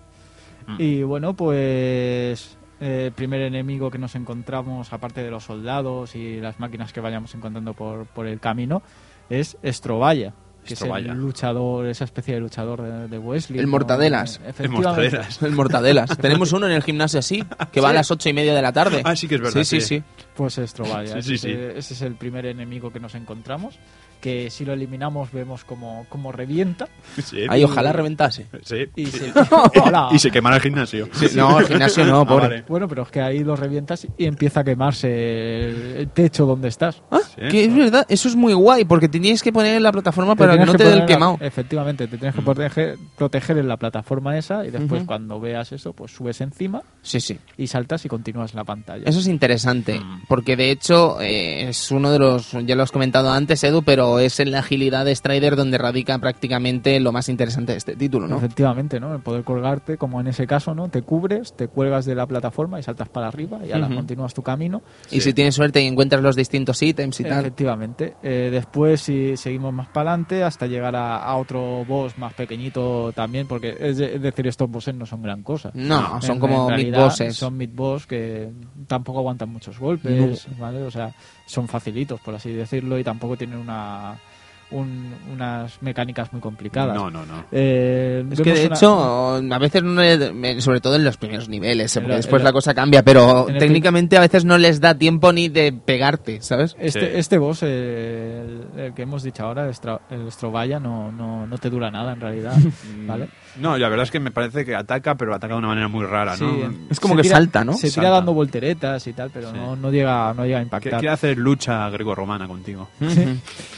Mm. Y bueno, pues eh, el primer enemigo que nos encontramos, aparte de los soldados y las máquinas que vayamos encontrando por, por el camino, es Estrovaya. Que es el luchador, esa especie de luchador de, de Wesley. El ¿no? Mortadelas. Eh, Efectivamente. Mortadelas. El Mortadelas. Tenemos uno en el gimnasio así, que va a las ocho y media de la tarde. Ah, sí que es verdad, Sí, sí, sí. sí. Pues Estrovaya. Sí, sí, ese, sí. ese es el primer enemigo que nos encontramos. Que si lo eliminamos vemos como, como revienta. Sí, Ahí ojalá reventase. sí. Y sí. se. Y se quemara el gimnasio. No, el gimnasio no, Ah, pobre. vale. Bueno, pero es que ahí lo revientas y empieza a quemarse el, techo donde estás. Ah, Sí. que es verdad, eso es muy guay, porque tenías que poner en la plataforma para que no te dé el quemado. Efectivamente, te tienes que proteger, proteger en la plataforma esa y después cuando veas eso, pues subes encima Sí, sí. y saltas y continúas la pantalla. Eso es interesante, Mm. porque de hecho eh, es uno de los, ya lo has comentado antes, Edu, pero es en la agilidad de Strider donde radica prácticamente lo más interesante de este título, ¿no? Efectivamente, ¿no? El poder colgarte, como en ese caso, ¿no? Te cubres, te cuelgas de la plataforma y saltas para arriba y ahora continúas tu camino. Y si tienes suerte y encuentras los distintos ítems y tal. Efectivamente. Eh, después si seguimos más para adelante hasta llegar a, a otro boss más pequeñito también, porque es, de- es decir, estos bosses no son gran cosa. No, son En- como en mid realidad bosses. Son mid boss que tampoco aguantan muchos golpes, ¿vale? O sea, son facilitos, por así decirlo, y tampoco tienen una un- unas mecánicas muy complicadas. No, no, no. Eh, Es que de una- hecho, a veces, no le- sobre todo en los primeros niveles, ¿eh? Porque la- después la- la cosa cambia, pero el técnicamente a veces no les da tiempo ni de pegarte, ¿sabes? Este, Sí. este boss, eh, el, el que hemos dicho ahora, el, el Strovaya, no, no, no te dura nada en realidad. ¿vale? No, la verdad es que me parece que ataca, pero ataca de una manera muy rara, ¿no? Sí, Es como se que salta, ¿no? Se tira Salta. dando volteretas y tal, pero Sí. no, no, llega, no llega a impactar. Quiere hacer lucha greco-romana contigo.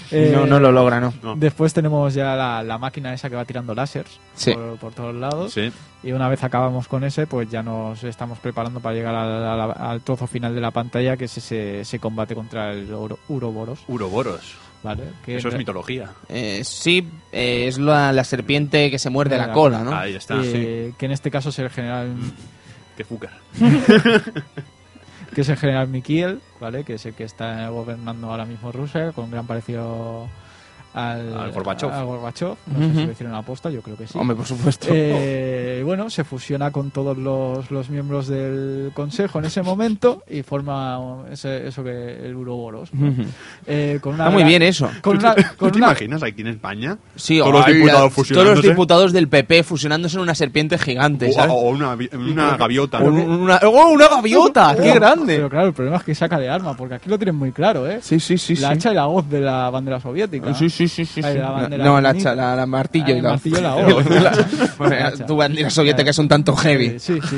Eh, no, no lo logra, ¿no? No. Después tenemos ya la, la máquina esa que va tirando láseres Sí. por, por todos lados. Sí. Y una vez acabamos con ese, pues ya nos estamos preparando para llegar al, al- al trozo final de la pantalla, que es ese, ese combate contra el Uro- Uroboros. Uroboros. ¿Vale? Que Eso es mitología. Eh, sí, eh, es la, la serpiente que se muerde la cola, ¿no? Ahí está. eh, Que en este caso es el general Qué fucker. que es el general Mikiel, ¿vale? Que es el que está gobernando ahora mismo Rusia, con gran parecido al, Al Gorbachev. No sé si lo hicieron aposta, yo creo que sí. Hombre, por supuesto. Eh, bueno, se fusiona con todos los, los miembros del consejo en ese momento y forma ese- eso que el Uroboros. ¿no? Eh, con una Está muy gran- bien eso. Con ¿Tú una, te, con tú te una- imaginas aquí en España? Sí, todos los diputados Todos los diputados del PP fusionándose en una serpiente gigante, O, ¿sabes? o una, vi- una gaviota. ¿no? una, ¡Oh, una gaviota! ¡Qué Oh, grande! Pero claro, el problema es que saca de arma, porque aquí lo tienen muy claro, ¿eh? Sí, sí, sí. la sí. hacha y la hoz de la bandera soviética. Sí, sí, sí, sí. Ay, sí. la bandera no, la, la, la martillo Ah, y la martillo la hoz. La- hacha. tu bandera soviética es un tanto heavy. Eh, sí, sí.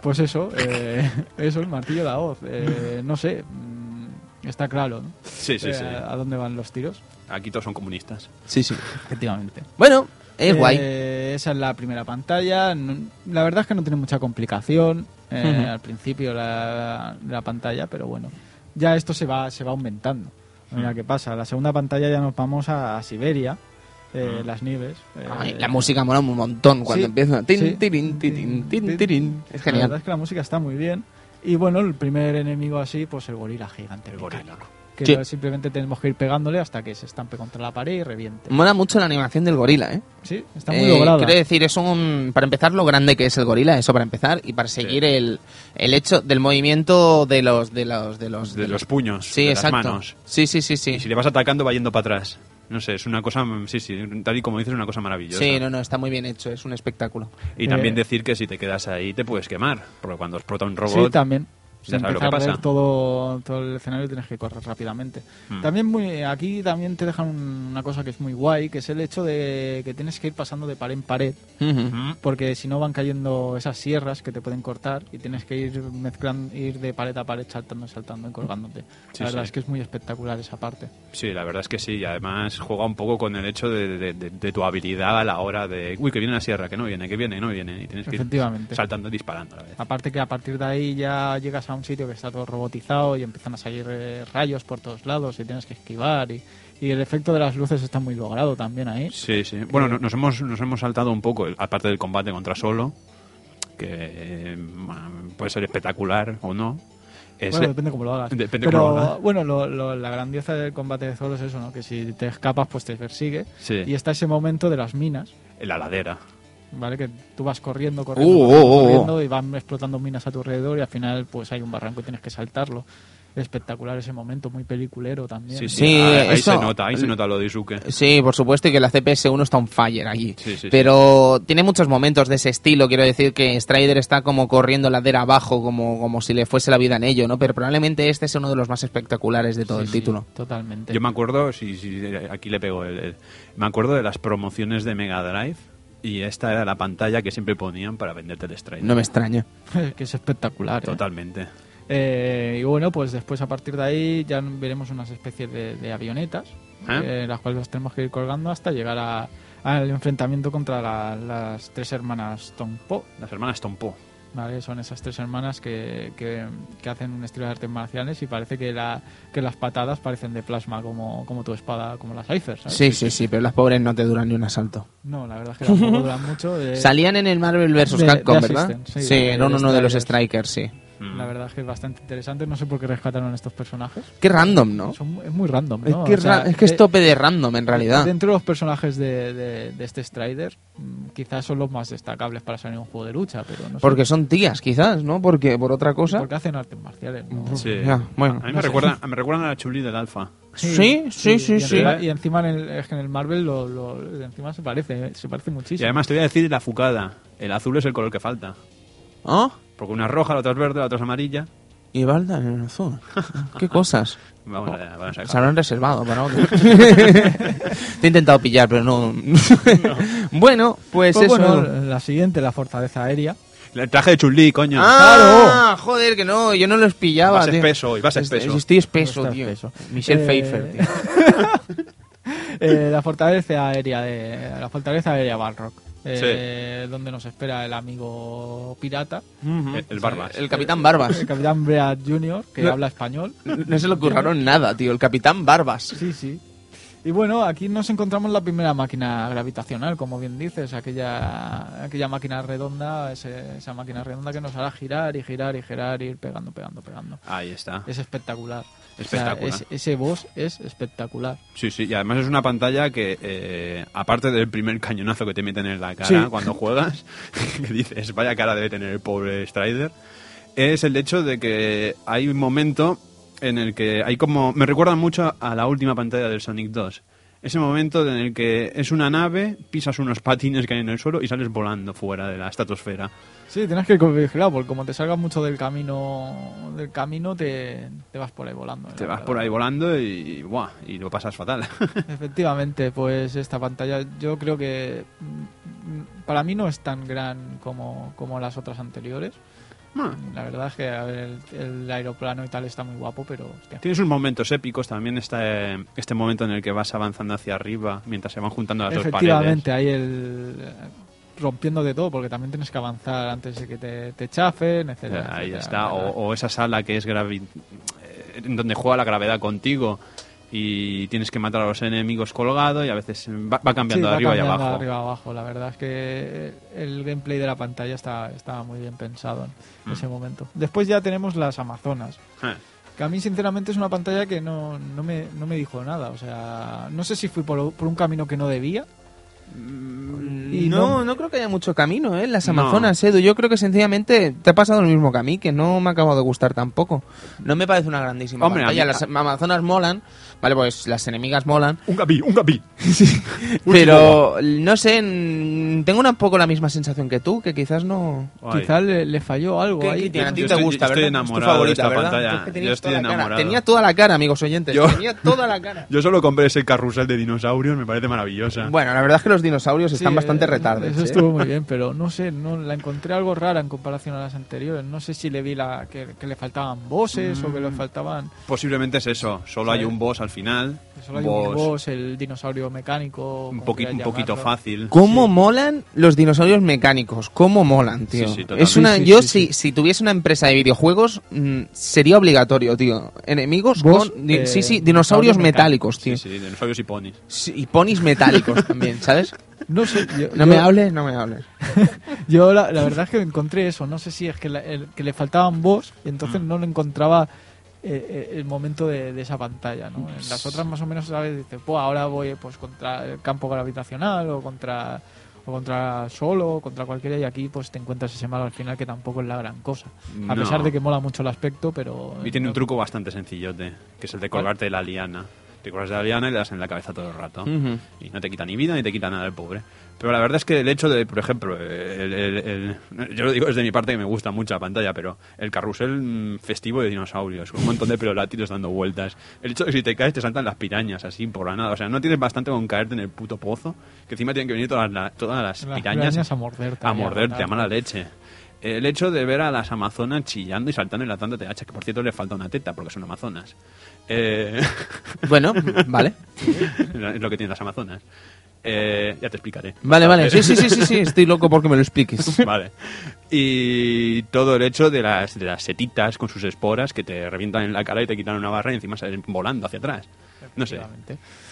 Pues eso, eh, eso, el martillo y la hoz. Eh, no sé, mm, está claro, ¿no? Sí, sí, Eh, sí. ¿A dónde van los tiros? Aquí todos son comunistas. Sí, sí. Efectivamente. Bueno, es guay. Esa es la primera pantalla. No- La verdad es que no tiene mucha complicación eh, Ujú. al principio la, la pantalla, pero bueno, ya esto se va, se va aumentando. Mira qué pasa. La segunda pantalla ya nos vamos a, Siberia, eh, las nieves. eh, Ay, la música mola un montón cuando sí, empieza. Tin, sí. tirin, tirin, tin, tirin. Es La genial. verdad es que la música está muy bien. Y bueno, el primer enemigo así, pues el gorila gigante. El mecánico, gorila. Que Sí. simplemente tenemos que ir pegándole hasta que se estampe contra la pared y reviente. Mola mucho la animación del gorila, ¿eh? Sí, está muy Eh, lograda. Quiero decir, es un. Para empezar, lo grande que es el gorila, eso para empezar, y para seguir el, el hecho del movimiento de los. de los. de los. De los puños, Sí, de exacto. las manos. Sí, sí, sí, sí. Y si le vas atacando va yendo para atrás. No sé, es una cosa, sí, sí, tal y como dices, es una cosa maravillosa. Sí, no, no, está muy bien hecho, es un espectáculo. Y también Eh, decir que si te quedas ahí te puedes quemar, porque cuando explota un Sí, robot... también. Ya sabes lo que pasa. todo, todo el escenario tienes que correr rápidamente. Mm. También muy, aquí también te dejan un- una cosa que es muy guay, que es el hecho de que tienes que ir pasando de pared en pared, Ujú. Mm, porque si no van cayendo esas sierras que te pueden cortar y tienes que ir mezclando, ir de pared a pared saltando, saltando y colgándote. Sí, la verdad sí. es que es muy espectacular esa parte. Sí, la verdad es que sí. Y además juega un poco con el hecho de, de- de- de tu habilidad a la hora de... Uy, que viene la sierra, que no viene, que viene, no viene. Y tienes que ir saltando y disparando a la vez. Aparte que a partir de ahí ya llegas a un sitio que está todo robotizado y empiezan a salir eh, rayos por todos lados y tienes que esquivar y, y el efecto de las luces está muy logrado también ahí. Sí, sí. Bueno, no- nos hemos, nos hemos saltado un poco, aparte del combate contra Solo, que eh, puede ser espectacular o no. Es, Bueno, depende cómo lo hagas. Depende Pero cómo lo hagas. bueno, lo- lo- la grandeza del combate de Zoro es eso, ¿no? Que si te escapas, pues te persigue. Sí. Y está ese momento de las minas, en la ladera. ¿Vale? Que tú vas corriendo, corriendo, Uh, corriendo, oh, oh, oh. corriendo y van explotando minas a tu alrededor y al final pues hay un barranco y tienes que saltarlo. Espectacular ese momento, muy peliculero también. Sí, sí. Sí, ahí, ahí eso- se nota, ahí se nota lo de Isuke. Sí, por supuesto, y que la CPS1 está on fire allí. Sí, sí, sí. Pero tiene muchos momentos de ese estilo. Quiero decir que Strider está como corriendo ladera abajo, como, como si le fuese la vida en ello, ¿no? Pero probablemente este es uno de los más espectaculares de todo Sí, el sí, título. totalmente. Yo me acuerdo, sí, sí, aquí le pego el, el- Me acuerdo de las promociones de Mega Drive y esta era la pantalla que siempre ponían para venderte el Strider. No me extraña. que es espectacular. ¿eh? Totalmente. Eh, y bueno, pues después a partir de ahí ya veremos unas especies de, de avionetas, ¿Eh? eh, las cuales los tenemos que ir colgando hasta llegar a- al enfrentamiento contra la- las tres hermanas Tongpo. Las hermanas Tompo. ¿Vale? Son esas tres hermanas que, que- que hacen un estilo de artes marciales y parece que, la, que las patadas parecen de plasma como, como tu espada, como las Cypher, ¿sabes? Sí, sí, sí, pero las pobres no te duran ni un asalto. No, la verdad es que tampoco duran mucho. eh, Salían en el Marvel vs. Capcom, de ¿verdad? Sí, Sí, de- uno de los. Strikers, sí. Mm. La verdad es que es bastante interesante. No sé por qué rescataron estos personajes. Qué random, ¿no? Son es muy random, Es ¿no? que, O sea, es, que es tope de random, en realidad. Dentro de los personajes de, de- de este Strider, mm, quizás son los más destacables para salir un juego de lucha, pero no sé. Porque son tías, quizás, ¿no? Porque por otra cosa. Porque hacen artes marciales, ¿no? Sí. Ya, bueno, a mí me, sé. recuerdan, me recuerdan a la Chuli del Alfa. Sí, sí, sí, y sí. encima- Y encima en el, es que en el Marvel lo, lo- encima se parece, se parece Y muchísimo. además te voy a decir la fucada. El azul es el color que falta. ¿Ah? Porque una es roja, la otra es verde, la otra es amarilla. Y Balda en azul. ¿Qué cosas? Vamos a, vamos a Se dejar. habrán reservado para otro. Te he intentado pillar, pero no. bueno, pues, Pues eso. bueno, la siguiente, la fortaleza aérea. El traje de Chun-Li, coño. ¡Ah! Joder, que no, yo no los pillaba. Vas tío. espeso hoy, vas espeso. Estoy espeso, tío. espeso. Michelle Eh, Pfeiffer, tío. Eh, la fortaleza aérea de la fortaleza aérea Balrog. Eh, donde nos espera el amigo pirata, El, el Barbas. El Capitán Barbas. el capitán Bread Jr., que No. habla español. No se le ocurrieron nada, tío. El Capitán Barbas. Sí, sí. Y bueno, aquí nos encontramos la primera máquina gravitacional, como bien dices, aquella, aquella máquina redonda, ese- esa máquina redonda que nos hará girar y girar y girar y ir pegando, pegando, pegando. Ahí está. Es espectacular. O sea, Espectacular. es- ese boss es espectacular. Sí, sí, y además es una pantalla que, eh, aparte del primer cañonazo que te meten en la cara Sí. cuando juegas, que dices, vaya cara debe tener el pobre Strider, es el hecho de que hay un momento en el que hay como... Me recuerda mucho a la última pantalla del Sonic 2. Ese momento en el que es una nave, pisas unos patines que hay en el suelo y sales volando fuera de la estratosfera. Sí, tienes que ir vigilado, porque como te salgas mucho del camino, del camino te, te vas por ahí volando. Te vas verdad. por ahí volando y, ¡buah! y lo pasas fatal. Efectivamente, pues esta pantalla yo creo que mm, para mí no es tan gran como, como las otras anteriores. Ah, La verdad es que a ver, el, el aeroplano y tal está muy guapo, pero hostia. Tienes unos momentos épicos, también está eh, este momento en el que vas avanzando hacia arriba mientras se van juntando las dos paredes. Efectivamente, hay el rompiendo de todo, porque también tienes que avanzar antes de que te, te chafen, etcétera. Ahí etcétera, está, o, o esa sala que es gravi eh, en donde juega la gravedad contigo y tienes que matar a los enemigos colgado y a veces va, va cambiando Sí, de va arriba y cambiando abajo. de arriba abajo. La verdad es que el gameplay de la pantalla está, está muy bien pensado en Mm. ese momento. Después ya tenemos las Amazonas. Eh, Que a mí, sinceramente, es una pantalla que no, no, me, no me dijo nada. O sea, no sé si fui por, por un camino que no debía. Y no, no- no creo que haya mucho camino, ¿eh? Las No. Amazonas, Edu. Yo creo que sencillamente te ha pasado lo mismo que a mí, que no me ha acabado de gustar tampoco. No me parece una grandísima Hombre, pantalla. Las Amazonas molan, vale, pues las enemigas molan. Un gapi, un gapi. Pero, no sé, mm, tengo un poco la misma sensación que tú, que quizás no... Ay. Quizás le, le falló algo ¿Qué, ahí. qué tiene? A ti Yo te estoy- gusta, yo estoy ¿verdad? Es tu enamorado de favorita, esta ¿verdad? pantalla. Yo estoy toda la cara. enamorado. Tenía toda la cara, amigos oyentes. Yo- Tenía toda la cara. Yo solo compré ese carrusel de dinosaurios, me parece maravillosa. Bueno, la verdad es que los dinosaurios Sí, están bastante eh, retardes. Eso ¿eh? estuvo muy bien, pero no sé, no la encontré algo rara en comparación a las anteriores. No sé si le vi la que, que le faltaban bosses o que Mm. le faltaban. Posiblemente es eso, solo hay Sí. un boss al final. Solo hay un boss boss, el dinosaurio mecánico. un, poqui- un poquito llamarlo. fácil. ¿Cómo molan los dinosaurios mecánicos? ¿Cómo molan, tío? Sí, sí, totalmente. es una, Sí, sí, yo, sí, si, sí. si tuviese una empresa de videojuegos, mm, sería obligatorio, tío. Enemigos Boss, con. di- eh, sí, sí, dinosaurio dinosaurios metálicos, tío. Sí, sí, dinosaurios y ponis. Sí, y ponis metálicos también, ¿sabes? No sé, yo, No yo- me hables, no me hables. Yo la, la verdad es que encontré eso. No sé si es que, la- el- que le faltaban boss y entonces Mm. no lo encontraba eh, el momento de, de esa pantalla. ¿no? En las otras más o menos, ¿sabes? Dices, pues ahora voy pues contra el campo gravitacional o contra o contra solo o contra cualquiera y aquí pues te encuentras ese malo al final que tampoco es la gran cosa. A No. pesar de que mola mucho el aspecto, pero... Y tiene un truco bastante sencillote, que es el de colgarte de la liana. Te colgas de la liana y le das en la cabeza todo el rato. Y no te quita ni vida ni te quita nada el pobre. Pero la verdad es que el hecho de, por ejemplo, el- el- el- yo lo digo desde mi parte que me gusta mucho la pantalla, pero el carrusel mm, festivo de dinosaurios, con un montón de pelolátidos dando vueltas. El hecho de que si te caes te saltan las pirañas así por la nada. O sea, no tienes bastante con caerte en el puto pozo, que encima tienen que venir todas, la- todas las, las pirañas, pirañas a morderte. a morderte, a matar. mala leche. El hecho de ver a las amazonas chillando y saltando y latándote hacha, que por cierto le falta una teta porque son amazonas. Eh, Bueno, vale. es lo que tienen las amazonas. Eh, ya te explicaré. Vale, vale. Sí, sí, sí, sí, sí. Estoy loco porque me lo expliques. Vale. Y todo el hecho de las, de las setitas con sus esporas que te revientan en la cara y te quitan una barra y encima salen volando hacia atrás. No sé,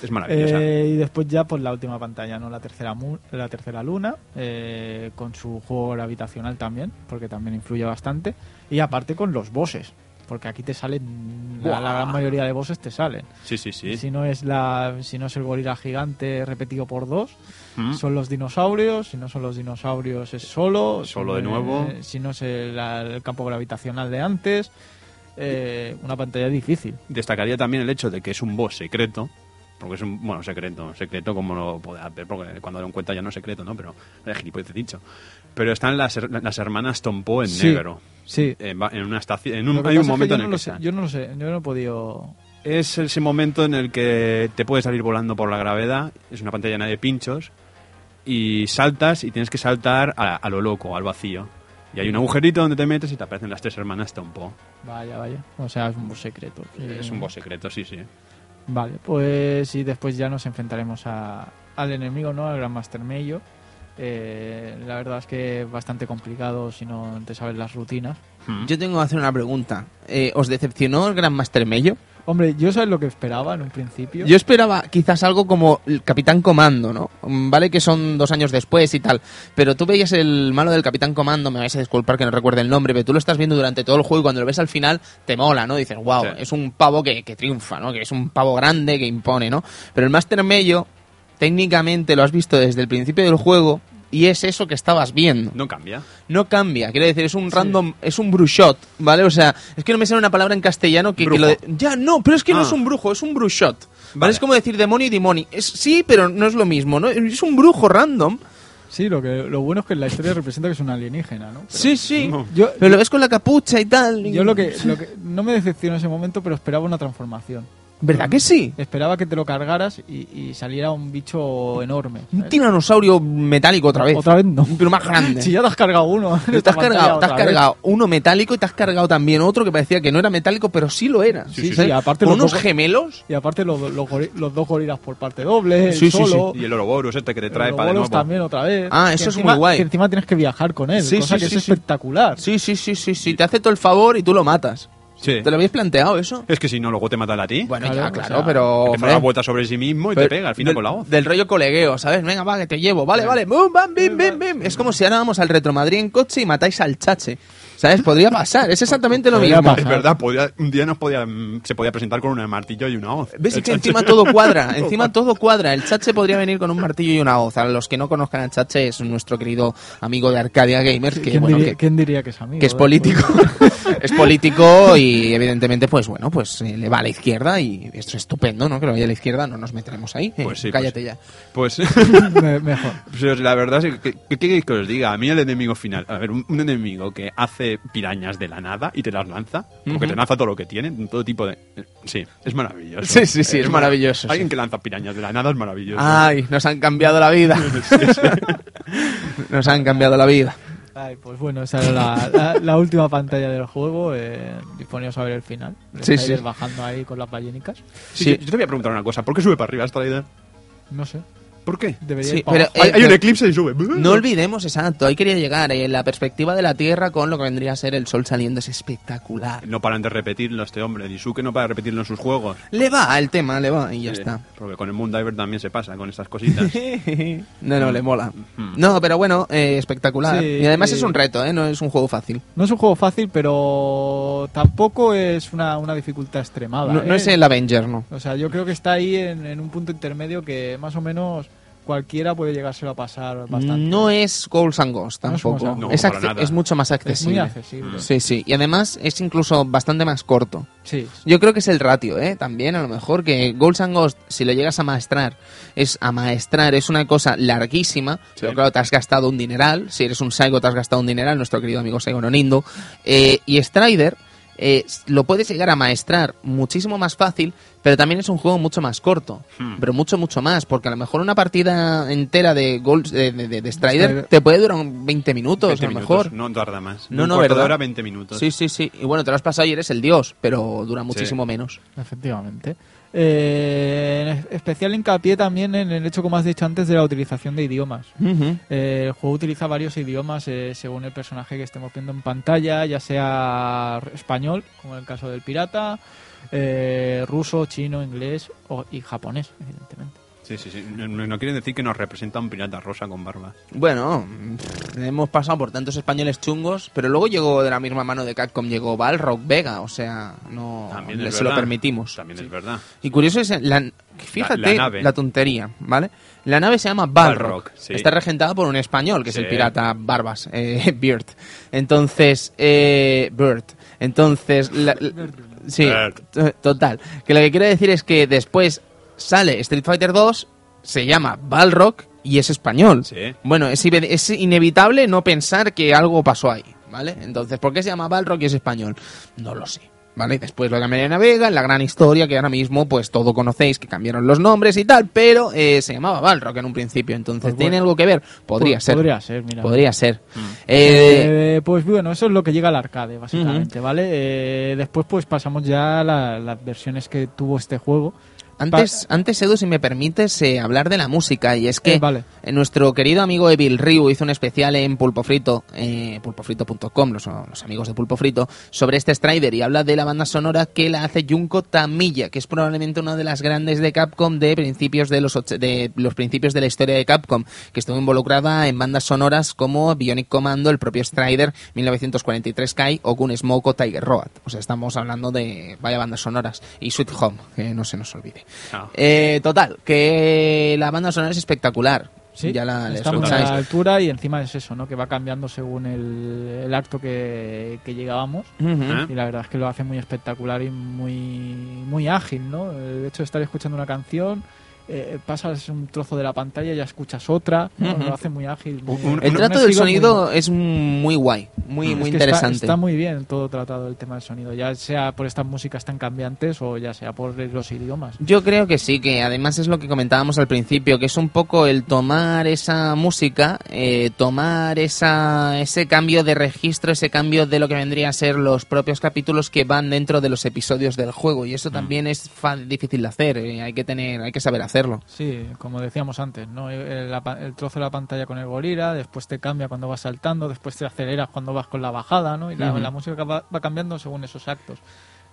es maravillosa. Eh, y después ya pues la última pantalla, ¿no? La tercera, mu- la tercera luna, eh, con su juego gravitacional también, porque también influye bastante. Y aparte con los bosses, porque aquí te salen, la, la gran mayoría de bosses te salen. Sí, sí, sí. Si no es la, si no es el gorila gigante repetido por dos, Mm. son los dinosaurios. Si no son los dinosaurios es solo. Solo de nuevo. eh, si no es el, el campo gravitacional de antes. Eh, una pantalla difícil. Destacaría también el hecho de que es un boss secreto, porque es un, bueno, secreto, secreto como lo puede ver, porque cuando lo encuentra ya no es secreto, ¿no? Pero es gilipollas he dicho. Pero están las, las hermanas Tompo en Sí, negro. Sí. En, una estación, en un, hay momento en no el lo que sé. Yo no lo sé, yo no he podido... Es ese momento en el que te puedes salir volando por la gravedad, es una pantalla llena de pinchos, y saltas y tienes que saltar a, a lo loco, al vacío. Y hay un agujerito donde te metes y te aparecen las tres hermanas Tompo. Vaya, vaya. O sea, es un boss secreto. Es un boss secreto, sí, sí. Vale, pues y después ya nos enfrentaremos a, al enemigo, ¿no? Al Gran Master Meio. Eh, la verdad es que es bastante complicado si no te sabes las rutinas. Hmm. Yo tengo que hacer una pregunta. Eh, ¿Os decepcionó el Gran Master Mello? Hombre, yo sabes lo que esperaba en un principio. Yo esperaba quizás algo como el Capitán Comando, ¿no? Mm, Vale que son dos años después y tal, pero tú veías el malo del Capitán Comando, me vais a disculpar que no recuerde el nombre, pero tú lo estás viendo durante todo el juego y cuando lo ves al final te mola, ¿no? Dices, wow, Sí. es un pavo que, que triunfa, ¿no? Que es un pavo grande que impone, ¿no? Pero el Master Mello, técnicamente lo has visto desde el principio del juego y es eso que estabas viendo No cambia. no cambia. Quiero decir, es un random, es un brushot, ¿vale? O sea, es que no me sale una palabra en castellano que, que lo de- Ya, no, pero es que no Ah. es un brujo, es un brushot. ¿Vale? Vale. Es como decir demonio y demoni. Es, sí, pero no es lo mismo, ¿no? Es un brujo random. Sí, lo que lo bueno es que en la historia representa que es un alienígena, ¿no? Pero sí, sí. no. Yo, Pero lo ves con la capucha y tal. y- yo lo que, lo que no me decepcionó en ese momento, pero esperaba una transformación. ¿Verdad que sí? Esperaba que te lo cargaras y, y saliera un bicho enorme. Un ¿sabes? tiranosaurio metálico otra vez. Otra vez no. Pero más grande. Si ya te has cargado uno. Te has cargado, te has cargado uno metálico y te has cargado también otro que parecía que no era metálico, pero sí lo era. Sí, sí, ¿Sabes? aparte los unos dos- gemelos. Y aparte los, los, dos gorilas por parte doble, el Sí, sí, sí. solo, Y el Ouroboros este que te el trae para de nuevo. también otra vez. Ah, Que eso es encima- muy guay. Que encima tienes que viajar con él, Sí, cosa sí, que sí, es sí. espectacular. Sí, sí, sí, sí, sí. Te hace todo el favor y tú lo matas. Sí. ¿Te lo habéis planteado eso? Es que si no, luego te matan a ti. Bueno, Claro, ya, o claro, sea, pero. Empieza a hombre, dar vueltas sobre sí mismo y pero te pega al final del, con la voz. Del rollo colegueo, ¿sabes? Venga, va, que te llevo. Vale, vale. Bum, bam, bim, bim, bim. Es como si ahora vamos al Retro Madrid en coche y matáis al chache. ¿Sabes? Podría pasar. Es exactamente lo Podría mismo. pasar. Es verdad, podía- un día nos podía, mm, se podía presentar con un martillo y una hoz. ¿Ves? El Es que encima todo cuadra. Encima todo cuadra. El chache podría venir con un martillo y una hoz. A los que no conozcan al chache, es nuestro querido amigo de Arcadia Gamers. Que, ¿Quién, bueno, diría, que- quién diría que es amigo? que es político. es político y evidentemente, pues bueno, pues eh, le va a la izquierda y esto es estupendo, ¿no? Que lo vaya a la izquierda, no nos meteremos ahí. Eh, Pues sí, cállate pues- ya. Pues, Me- mejor. pues la verdad es que, que, os diga, a mí el enemigo final, a ver, un, un enemigo que hace pirañas de la nada y te las lanza, porque te lanza todo lo que tiene, todo tipo de... Sí, es maravilloso. Sí, sí, sí, es mara- maravilloso, Alguien sí. que lanza pirañas de la nada es maravilloso. Ay, nos han cambiado la vida. nos han cambiado la vida. Ay, pues bueno, esa era la, la- la última pantalla del juego. Eh, disponíos a ver el final. El Sí, sí. bajando ahí con las ballenicas. Sí, sí. Yo te voy a preguntar una cosa, ¿por qué sube para arriba esta idea? No sé. ¿Por qué? Debería Sí, ir para pero, abajo. hay, eh, hay un no- eclipse y sube. No olvidemos, exacto, ahí quería llegar, eh, la perspectiva de la Tierra con lo que vendría a ser el sol saliendo es espectacular. No paran de repetirlo este hombre. Disuke no para de repetirlo en sus juegos. Le va el tema, le va y ya Sí, está. Porque con el Moondiver también se pasa con estas cositas. no, no, le mola. Mm. No, pero bueno, eh, espectacular. Sí, y además eh, es un reto, ¿eh? No es un juego fácil. No es un juego fácil, pero tampoco es una, una dificultad extremada. No, no es el Avenger, ¿no? O sea, yo creo que está ahí en, en un punto intermedio que más o menos cualquiera puede llegárselo a pasar bastante. No es Ghouls and Ghosts tampoco. Es, No, mucho más es muy accesible. accesible. Sí, sí. Y además es incluso bastante más corto. Sí. Yo creo que es el ratio, ¿eh? También, a lo mejor, que Ghouls and Ghosts, si lo llegas a maestrar, es a maestrar, es una cosa larguísima, pero claro, te has gastado un dineral, si eres un Saigo te has gastado un dineral, nuestro querido amigo Saigo Nonindo, eh, y Strider eh, lo puedes llegar a maestrar muchísimo más fácil, pero también es un juego mucho más corto, Hmm. pero mucho, mucho más, porque a lo mejor una partida entera de, Ghouls- de, de- de- de Strider Strider. te puede durar un 20 minutos, 20 a lo minutos, mejor. No tarda más. No, un no, ¿verdad? de hora, 20 minutos. Sí, sí, sí. Y bueno, te lo has pasado y eres el dios, pero dura muchísimo menos. Efectivamente. Eh, en especial hincapié también en el hecho, como has dicho antes, de la utilización de idiomas. Eh, el juego utiliza varios idiomas eh, según el personaje que estemos viendo en pantalla, ya sea español, como en el caso del pirata, eh, ruso, chino, inglés o- y japonés, evidentemente. Sí, sí, sí. No, no quiere decir que nos representa un pirata rosa con barba. Bueno, hemos pasado por tantos españoles chungos, pero luego llegó de la misma mano de Capcom, llegó Balrog Vega, o sea, no También le- es se lo permitimos. También es verdad. Y curioso es, la, fíjate La- la nave. tontería, ¿vale? La nave se llama Balrog, Balrog, sí. está regentada por un español, que es el pirata Barbas, eh, Beard. Entonces, eh, Bird. Entonces, la- la- sí, total. Que lo que quiero decir es que después sale Street Fighter 2, se llama Balrog y es español. Sí. Bueno, es, inevitable no pensar que algo pasó ahí, ¿vale? Entonces, ¿por qué se llama Balrog y es español? No lo sé. ¿Vale? Después lo cambiaron a Vega, en la gran historia que ahora mismo pues todo conocéis, que cambiaron los nombres y tal, pero eh, se llamaba Balrog en un principio, entonces Pues ¿tiene algo que ver? Podría Pues ser. Podría ser, mira. Podría ser. Eh, Eh, pues bueno, eso es lo que llega al arcade, básicamente, ¿vale? Eh, después pues pasamos ya a la- las versiones que tuvo este juego. Antes, antes, Edu, si me permites eh, hablar de la música, y es que Eh, vale. eh, nuestro querido amigo Evil Ryu hizo un especial en Pulpo Frito, eh, pulpofrito.com, los, los amigos de Pulpo Frito, sobre este Strider y habla de la banda sonora que la hace Junko Tamiya, que es probablemente una de las grandes de Capcom de principios de los, de los principios de la historia de Capcom, que estuvo involucrada en bandas sonoras como Bionic Commando, el propio Strider, 1943 Kai o Gunsmoke o Tiger Road. O sea, estamos hablando de vaya bandas sonoras. Y Sweet Home, que no se nos olvide. Ah. Eh, total, que la banda sonora es espectacular. Sí, ya la estamos a la altura y encima es eso, ¿no? Que va cambiando según el, el acto que, que llegábamos. ¿Eh? Y la verdad es que lo hace muy espectacular y muy, muy ágil, ¿no? El hecho de estar escuchando una canción, eh, pasas un trozo de la pantalla y ya escuchas otra, ¿no? Ujú. lo hace muy ágil. muy- Un- El trato del sigo muy- sonido es muy guay, muy, Es muy que está- interesante. Está, muy bien todo tratado el tema del sonido, ya sea por estas músicas tan cambiantes o ya sea por los idiomas. Yo creo que sí, que además es lo que comentábamos al principio, que es un poco el tomar esa música, eh, tomar esa, ese cambio de registro, ese cambio de lo que vendría a ser los propios capítulos que van dentro de los episodios del juego. Y eso también es fa- difícil de hacer, eh, hay que tener, hay que saber hacerlo. Sí, como decíamos antes, ¿no? El, trozo de la pantalla con el gorila, después te cambia cuando vas saltando, después te aceleras cuando vas con la bajada, ¿no? Y la, la música va, va cambiando según esos actos.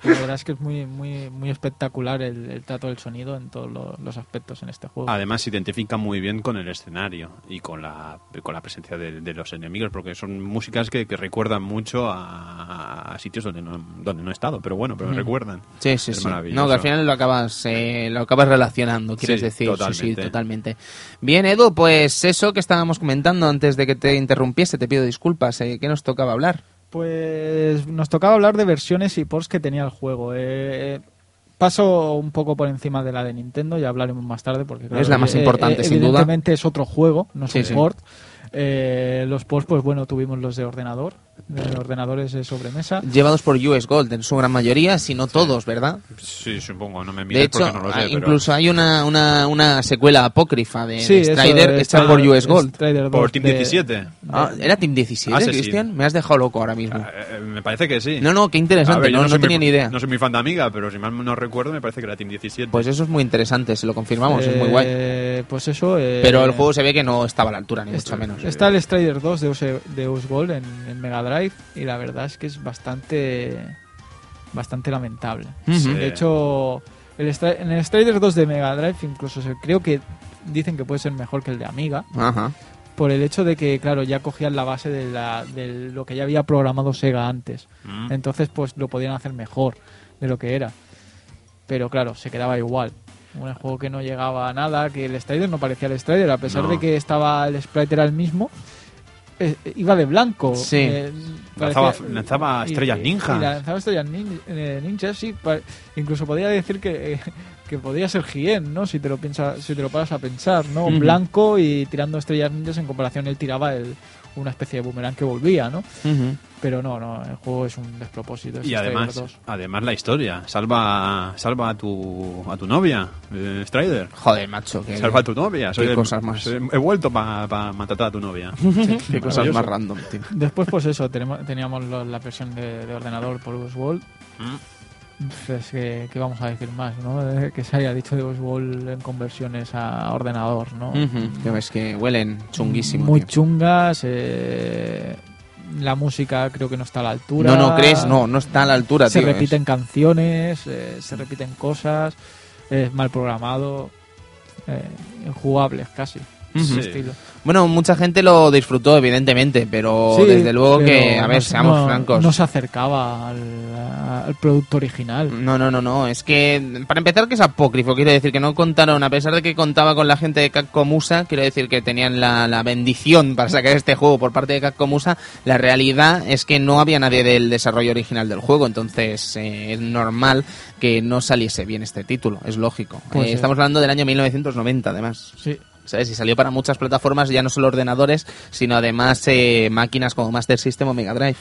La verdad es que es muy muy muy espectacular el, el trato del sonido en todos lo- los aspectos en este juego. Además, se identifica muy bien con el escenario y con la, con la presencia de, de los enemigos, porque son músicas que, que recuerdan mucho a, a sitios donde no, donde no he estado, pero bueno, pero recuerdan. Sí, sí, Es sí. maravilloso. No, que al final lo acabas, eh, lo acabas relacionando, quieres Sí, decir. Sí, sí, totalmente. totalmente. Bien, Edu, pues eso que estábamos comentando antes de que te interrumpiese, te pido disculpas. Eh, ¿Qué nos tocaba hablar? Pues nos tocaba hablar de versiones y ports que tenía el juego. Eh, paso un poco por encima de la de Nintendo, ya hablaremos más tarde porque claro, Es la más eh, importante, eh, sin duda. Evidentemente es otro juego, no es Sí, un sí. port. Eh, los ports, pues bueno, tuvimos los de ordenador, de ordenadores de sobremesa. Llevados por US Gold en su gran mayoría, si no todos, ¿verdad? Sí, supongo, no me De mires hecho, porque no lo sé, pero incluso hay una, una, una secuela apócrifa de, Sí, de Strider de hecha por US Gold. Por 2 Team de- 17. Ah, ¿Era Team 17, Ah, sí, sí. Cristian? Me has dejado loco ahora mismo. Ah, eh, me parece que sí. No, no, qué interesante, ver, no, no soy tenía muy- ni idea. No soy muy fan de Amiga, pero si mal no recuerdo, me parece que era Team 17. Pues eso es muy interesante, si lo confirmamos, es muy guay. Eh, Pues eso. eh, Pero el juego se ve que no estaba a la altura, ni mucho menos. Está el Strider 2 de US, de US Gold en, en Mega Drive y la verdad es que es bastante bastante lamentable. De hecho, el en el Strider 2 de Mega Drive incluso se- creo que dicen que puede ser mejor que el de Amiga Ajá. por el hecho de que, claro, ya cogían la base de, la, de lo que ya había programado Sega antes. Mm. Entonces, pues lo podían hacer mejor de lo que era. Pero claro, se quedaba igual. Un juego que no llegaba a nada, que el Strider no parecía el Strider, a pesar No. de que estaba el sprite era el mismo. Eh, iba de blanco. Sí. eh, Lanzaba- parecía- lanzaba y- estrellas y- ninjas. y lanzaba estrellas nin- eh, ninjas, sí. pa- incluso podía decir que, eh, que podía ser Gien, ¿no? Si te lo piensas, si te lo paras a pensar, ¿no? Blanco y tirando estrellas ninjas en comparación él tiraba el, una especie de boomerang que volvía, ¿no? Pero no, no, el juego es un despropósito. es Y además, 2. además la historia. Salva, salva a tu, a tu novia, eh, Strider. Joder, macho, que Salva a tu novia. Soy qué el- cosas más. He vuelto para maltratar a tu novia. qué cosas más random, tío. Después, pues eso, tenemos, teníamos lo- la versión de, de ordenador por Oswald. Mm. Pues que, que vamos a decir más, ¿no? Que se haya dicho de Oswald en conversiones a ordenador, ¿no? Ujú. Que huelen chunguísimo. Muy tío. chungas. eh, la música creo que no está a la altura. No, no crees, no, no está a la altura, Se tío. es- repiten canciones, eh, se repiten cosas, es mal programado, eh, injugables casi. Estilo. Bueno, mucha gente lo disfrutó, evidentemente, pero Sí, desde luego que, a ver, no- seamos no- francos. No se acercaba al, al producto original. No, no, no, no. Es que, para empezar, que es apócrifo. Quiero decir que no contaron, a pesar de que contaba con la gente de Capcom USA, quiero decir que tenían la, la bendición para sacar este juego por parte de Capcom USA, la realidad es que no había nadie del desarrollo original del juego. Entonces, eh, es normal que no saliese bien este título. Es lógico. Pues Eh, sí. estamos hablando del año 1990, además. Sí. ¿Sabes? Y salió para muchas plataformas, ya no solo ordenadores, sino además eh, máquinas como Master System o Mega Drive.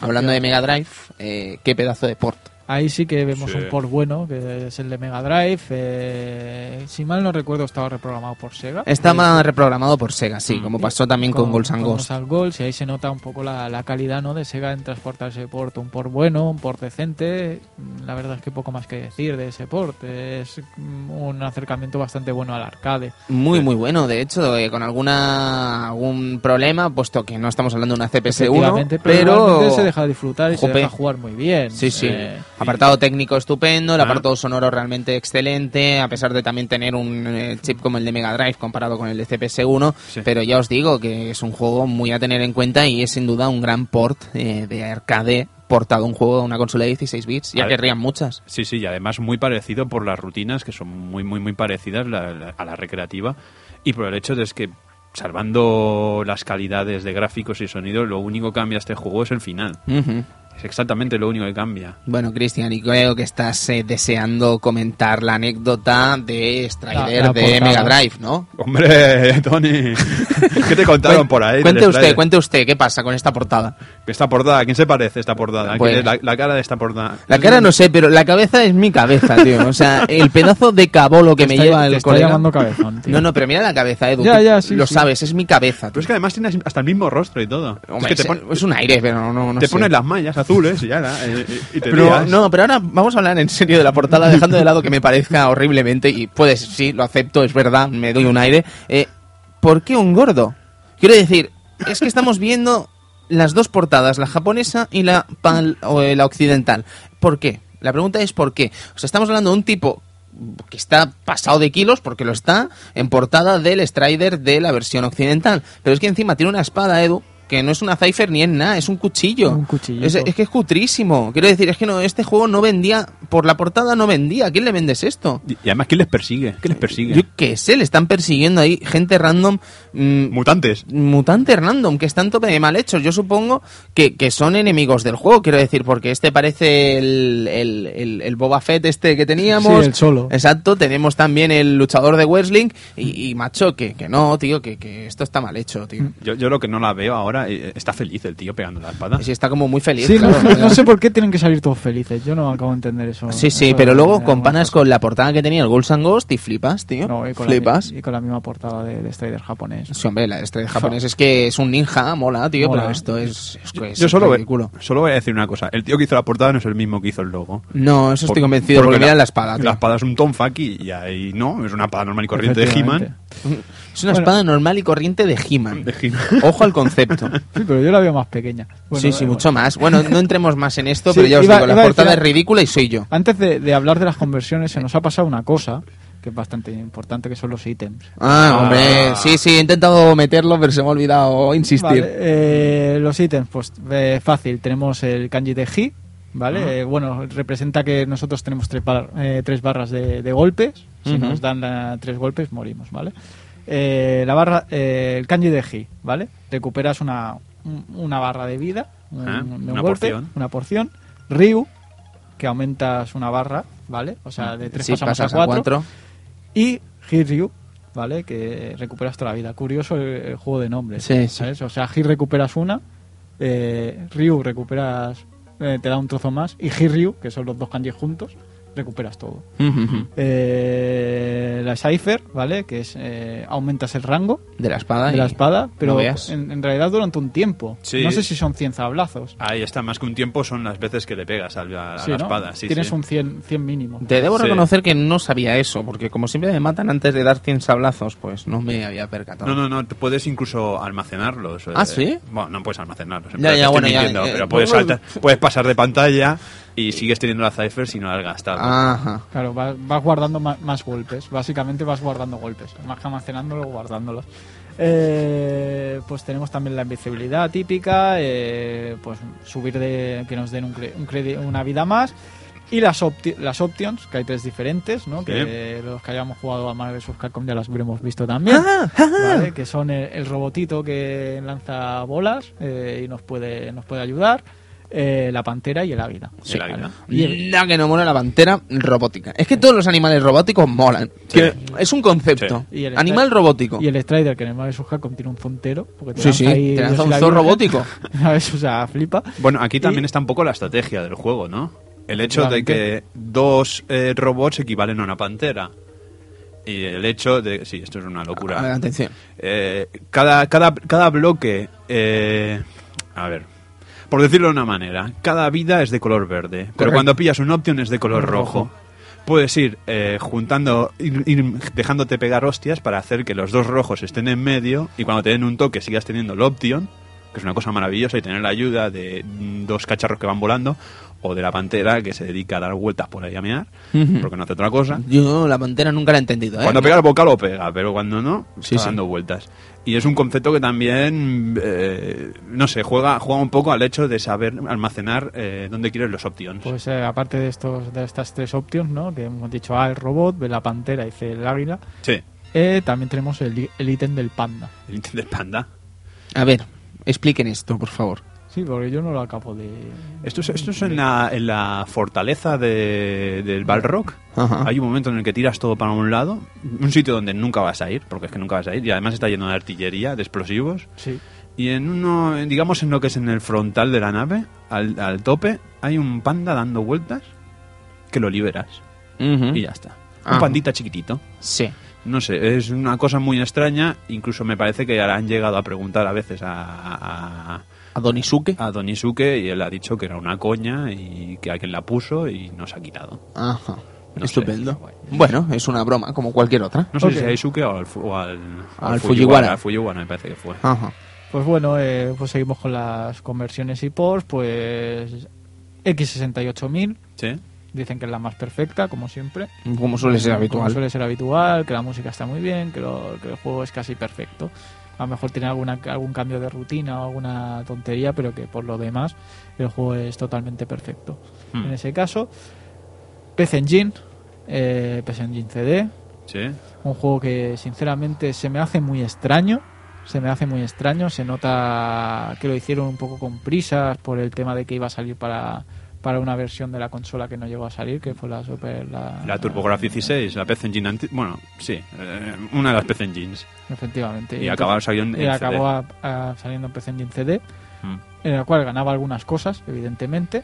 Hablando de Mega Drive, eh, qué pedazo de port. Ahí sí que vemos Sí. un port bueno, que es el de Mega Drive. eh, si mal no recuerdo, estaba reprogramado por Sega. Estaba reprogramado por Sega, sí, Mm. como pasó también con, and con Ghosts. Ghosts and Ghosts, y ahí se nota un poco la, la calidad ¿no? de Sega en transportar ese port. Un port bueno, un port decente. La verdad es que poco más que decir de ese port. Es mm, un acercamiento bastante bueno al arcade. Muy, muy bueno, de hecho, eh, con alguna algún problema, puesto que no estamos hablando de una CPS-1, Efectivamente, pero, pero... se deja disfrutar y se Jope. deja jugar muy bien. Sí, sí. Eh, Apartado técnico estupendo, el apartado sonoro realmente excelente, a pesar de también tener un eh, chip como el de Mega Drive comparado con el de CPS-1, Sí. pero ya os digo que es un juego muy a tener en cuenta y es sin duda un gran port eh, de arcade portado a un juego a una consola de 16 bits, ya querrían muchas. Sí, sí, y además muy parecido por las rutinas, que son muy, muy, muy parecidas la- la- a la recreativa, y por el hecho de es que, salvando las calidades de gráficos y sonido, lo único que cambia este juego es el final. Ujú. Es exactamente lo único que cambia. Bueno, Cristian, y creo que estás eh, deseando comentar la anécdota de Strider La- la de. Mega Drive, ¿no? Hombre, Tony, ¿qué te contaron por ahí? Cuente usted, cuente usted, ¿qué pasa con esta portada? Esta portada, ¿a quién se parece esta portada? ¿A quién Bueno. es la, la cara de esta portada. La cara no sé, pero la cabeza es mi cabeza, tío. O sea, el pedazo de cabolo que te me está- lleva te el está llamando cabezón, tío. No, no, pero mira la cabeza, Edu. Ya, ya, sí, Lo sí. sabes, es mi cabeza. Pero tío. es que además tienes hasta el mismo rostro y todo. Hombre, es que te, es, pon- es un aire, pero no, no te sé. pones las mallas azules y ya, eh, y, y te Pero, lías. no, pero ahora vamos a hablar en serio de la portada, dejando de lado que me parezca horriblemente, y puedes, sí, lo acepto, es verdad, me doy un aire. Eh, ¿Por qué un gordo? Quiero decir, es que estamos viendo las dos portadas, la japonesa y la, pal- o, eh, la occidental. ¿Por qué? La pregunta es ¿por qué? O sea, estamos hablando de un tipo que está pasado de kilos, porque lo está, en portada del Strider de la versión occidental. Pero es que encima tiene una espada, Edu, que no es una Cypher ni es nada, es un cuchillo. Un. Es, es que es cutrísimo. Quiero decir, es que no, este juego no vendía, por la portada no vendía. ¿A quién le vendes esto? Y y además, ¿quién les persigue? ¿Qué les persigue? Yo qué sé, le están persiguiendo ahí gente random. mm, Mutantes. mutantes random que están tope de mal hechos. Yo supongo que, que son enemigos del juego, quiero decir, porque este parece el, el, el- el Boba Fett este que teníamos. Sí, el solo. Exacto, tenemos también el luchador de Wrestling y, y, macho, que, que no, tío, que, que esto está mal hecho, tío. Yo, yo lo que no la veo ahora, eh, está feliz el tío pegando la espada. Sí, está como muy feliz. Sí, no, claro. no sé por qué tienen que salir todos felices. Yo no acabo de entender eso. Sí, sí, Eso pero de- luego de comparas con la portada que tenía el Ghosts and Ghost y flipas, tío. No, y con, flipas. La, y con la misma portada de, de Strider japonés. Sí, hombre, la estrella japonés es que es un ninja, mola, tío, Mola. pero esto es, es, Yo, es yo solo, ridículo. solo voy a decir una cosa. El tío que hizo la portada no es el mismo que hizo el logo. No, eso estoy convencido, porque, mira la espada, tío. La espada es un tonfaki y ahí no, es una espada normal y corriente de. He-Man. Es una Bueno. espada normal y corriente de He-Man. Ojo al concepto. Sí, pero yo la veo más pequeña. Bueno, sí, sí, mucho más. Bueno, no entremos más en esto, Sí, pero ya os iba- digo, la portada es ridícula y soy yo. Antes de, de hablar de las conversiones, se nos ha pasado una cosa que es bastante importante, que son los ítems. Ah, Ah. hombre, sí, sí, he intentado meterlo, pero se me ha olvidado insistir. Vale, eh, los ítems, pues eh, fácil. Tenemos el kanji de Hi, ¿vale? Eh, bueno, representa que nosotros tenemos tres, bar- eh, tres barras de, de golpes. Si nos dan la- tres golpes, morimos, ¿vale? Eh, la barra, eh, el kanji de Hi, ¿vale? Recuperas una, un- una barra de vida, un, Ah, de un una golpe, porción. una porción. Ryu, que aumentas una barra, ¿vale? O sea, de tres Sí, pasamos pasas a cuatro. cuatro. Y Hiryu, ¿vale? Que recuperas toda la vida. Curioso el, el juego de nombres. Sí, sí. ¿sabes? O sea, Hir recuperas una, eh, Ryu recuperas, eh, te da un trozo más, y Hiryu, que son los dos kanji juntos, recuperas todo. Eh, la Cypher, ¿vale? Que es eh, aumentas el rango De la espada. de la espada, pero no en, en realidad durante un tiempo. Sí. No sé si son 100 sablazos. Ahí está, más que un tiempo son las veces que le pegas a la, a Sí, la ¿no? espada. Sí, Tienes sí. un 100, 100 mínimo. Te debo Sí. reconocer que no sabía eso, porque como siempre me matan antes de dar 100 sablazos, pues no me había percatado. No, no, no, puedes incluso almacenarlos. ¿Ah, eh, sí? Bueno, no puedes almacenarlos. Ya, ya, bueno, ya, eh, pero puedes, saltar- puedes pasar de pantalla y sigues teniendo la Cypher si no la has gastado. Ajá. Claro, vas, vas guardando más, golpes. Básicamente vas guardando golpes. Más que almacenándolos, guardándolos. Eh, pues tenemos también la invisibilidad típica, eh, pues subir de que nos den un, cre- un una vida más. Y las, opti- las options, que hay tres diferentes, ¿no? Que los que hayamos jugado a Marvel vs. Capcom ya las habremos visto también. ¿vale? Que son el, el robotito que lanza bolas eh, y nos puede, nos puede ayudar. Eh, la pantera y el águila. Sí, el águila. Y el- la que no mola la pantera robótica. Es que todos los animales robóticos molan. Sí. Que es un concepto. Y el Animal robótico. Y el Strider, que en el Marvel. Capcom tiene un fontero. Porque te Sí, ahí te lanza un zoo robótico. ¿Sabes? O sea, flipa. Bueno, aquí también Y- está un poco la estrategia del juego, ¿no? El hecho de que dos eh, robots equivalen a una pantera. Y el hecho de... Sí, esto es una A ver, locura. atención. Eh, cada, cada, cada bloque... eh, a ver... Por decirlo de una manera, cada vida es de color verde. Pero cuando pillas un option es de color Rojo. rojo. Puedes ir eh, juntando, ir, ir dejándote pegar hostias para hacer que los dos rojos estén en medio y cuando te den un toque sigas teniendo el option, que es una cosa maravillosa, y tener la ayuda de mm, dos cacharros que van volando o de la pantera que se dedica a dar vueltas por ahí a Ujú. porque no hace otra cosa. Yo la pantera nunca la he entendido, ¿eh? Cuando pega el boca lo pega, pero cuando no, Sí, está sí. dando vueltas. Y es un concepto que también, eh, no sé, juega, juega un poco al hecho de saber almacenar eh, dónde quieres los options. Pues eh, aparte de estos de estas tres options, ¿no? Que hemos dicho A, el robot, B, la pantera y C, el águila. sí, eh, también tenemos el, ítem del panda. el Intel del panda. A ver, expliquen esto, por favor. Sí, porque yo no lo acabo de... Esto es, esto es en, la, en la fortaleza de, del Balrog. Ajá. Hay un momento en el que tiras todo para un lado, un sitio donde nunca vas a ir, porque es que nunca vas a ir, y además está lleno de artillería, de explosivos. Sí. Y en uno, digamos en lo que es en el frontal de la nave, al, al tope, hay un panda dando vueltas que lo liberas. Y ya está. Ajá. Un pandita chiquitito. Sí. No sé, es una cosa muy extraña. Incluso me parece que han llegado a preguntar a veces a, a, A Donisuke. a Don Isuke y él ha dicho que era una coña y que alguien la puso y no se ha quitado. Ajá. No Estupendo. sé. Bueno, es una broma, como cualquier otra. No sé si a Isuke o al, fu- o al, Fujiwara. Al Fujiwara me parece que fue. Ajá. Pues bueno, eh, pues seguimos con las conversiones y ports. Pues X68000, ¿Sí? dicen que es la más perfecta, como siempre. Como suele ser Como habitual. suele ser habitual, que la música está muy bien, que, lo- que el juego es casi perfecto. A lo mejor tiene alguna, algún cambio de rutina o alguna tontería, pero que por lo demás el juego es totalmente perfecto. Hmm. En ese caso, PC Engine, eh, PC Engine CD, ¿Sí? un juego que sinceramente se me hace muy extraño. Se me hace muy extraño. Se nota que lo hicieron un poco con prisas por el tema de que iba a salir para, para una versión de la consola que no llegó a salir, que fue la Super. La, La TurboGrafx 16, la PC Engine anti- Bueno, sí, eh, una de las PC Engines. Efectivamente. Y entonces- acabaron saliendo en y CD. acabó a- a- saliendo en PC Engine CD, Mm. en el cual ganaba algunas cosas, evidentemente,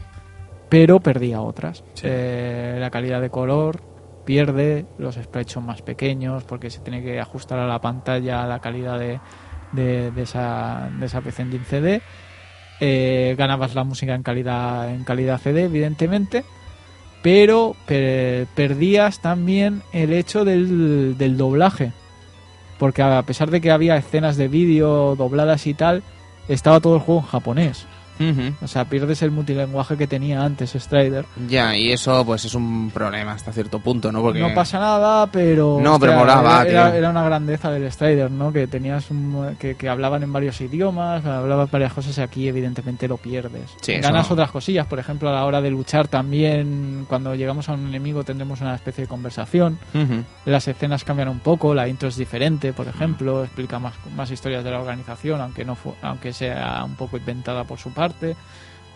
pero perdía otras. Sí. Eh, la calidad de color pierde, los sprites son más pequeños porque se tiene que ajustar a la pantalla la calidad de, de, de esa, de esa PC Engine CD. Eh, ganabas la música en calidad en calidad CD, evidentemente, pero per- perdías también el hecho del, del doblaje. Porque a pesar de que había escenas de vídeo dobladas y tal, estaba todo el juego en japonés. Ujú. O sea, pierdes el multilenguaje que tenía antes Strider. Ya, y eso pues es un problema hasta cierto punto, ¿no? Porque No pasa nada, pero. No, pero molaba, era, era- era una grandeza del Strider, ¿no? Que tenías un- que, que hablaban en varios idiomas, hablaban varias cosas y aquí, evidentemente, lo pierdes. Sí, eso Ganas no. otras cosillas, por ejemplo, a la hora de luchar también, cuando llegamos a un enemigo tendremos una especie de conversación. Ujú. Las escenas cambian un poco, la intro es diferente, por ejemplo, explica más, más historias de la organización, aunque no aunque sea un poco inventada por su parte.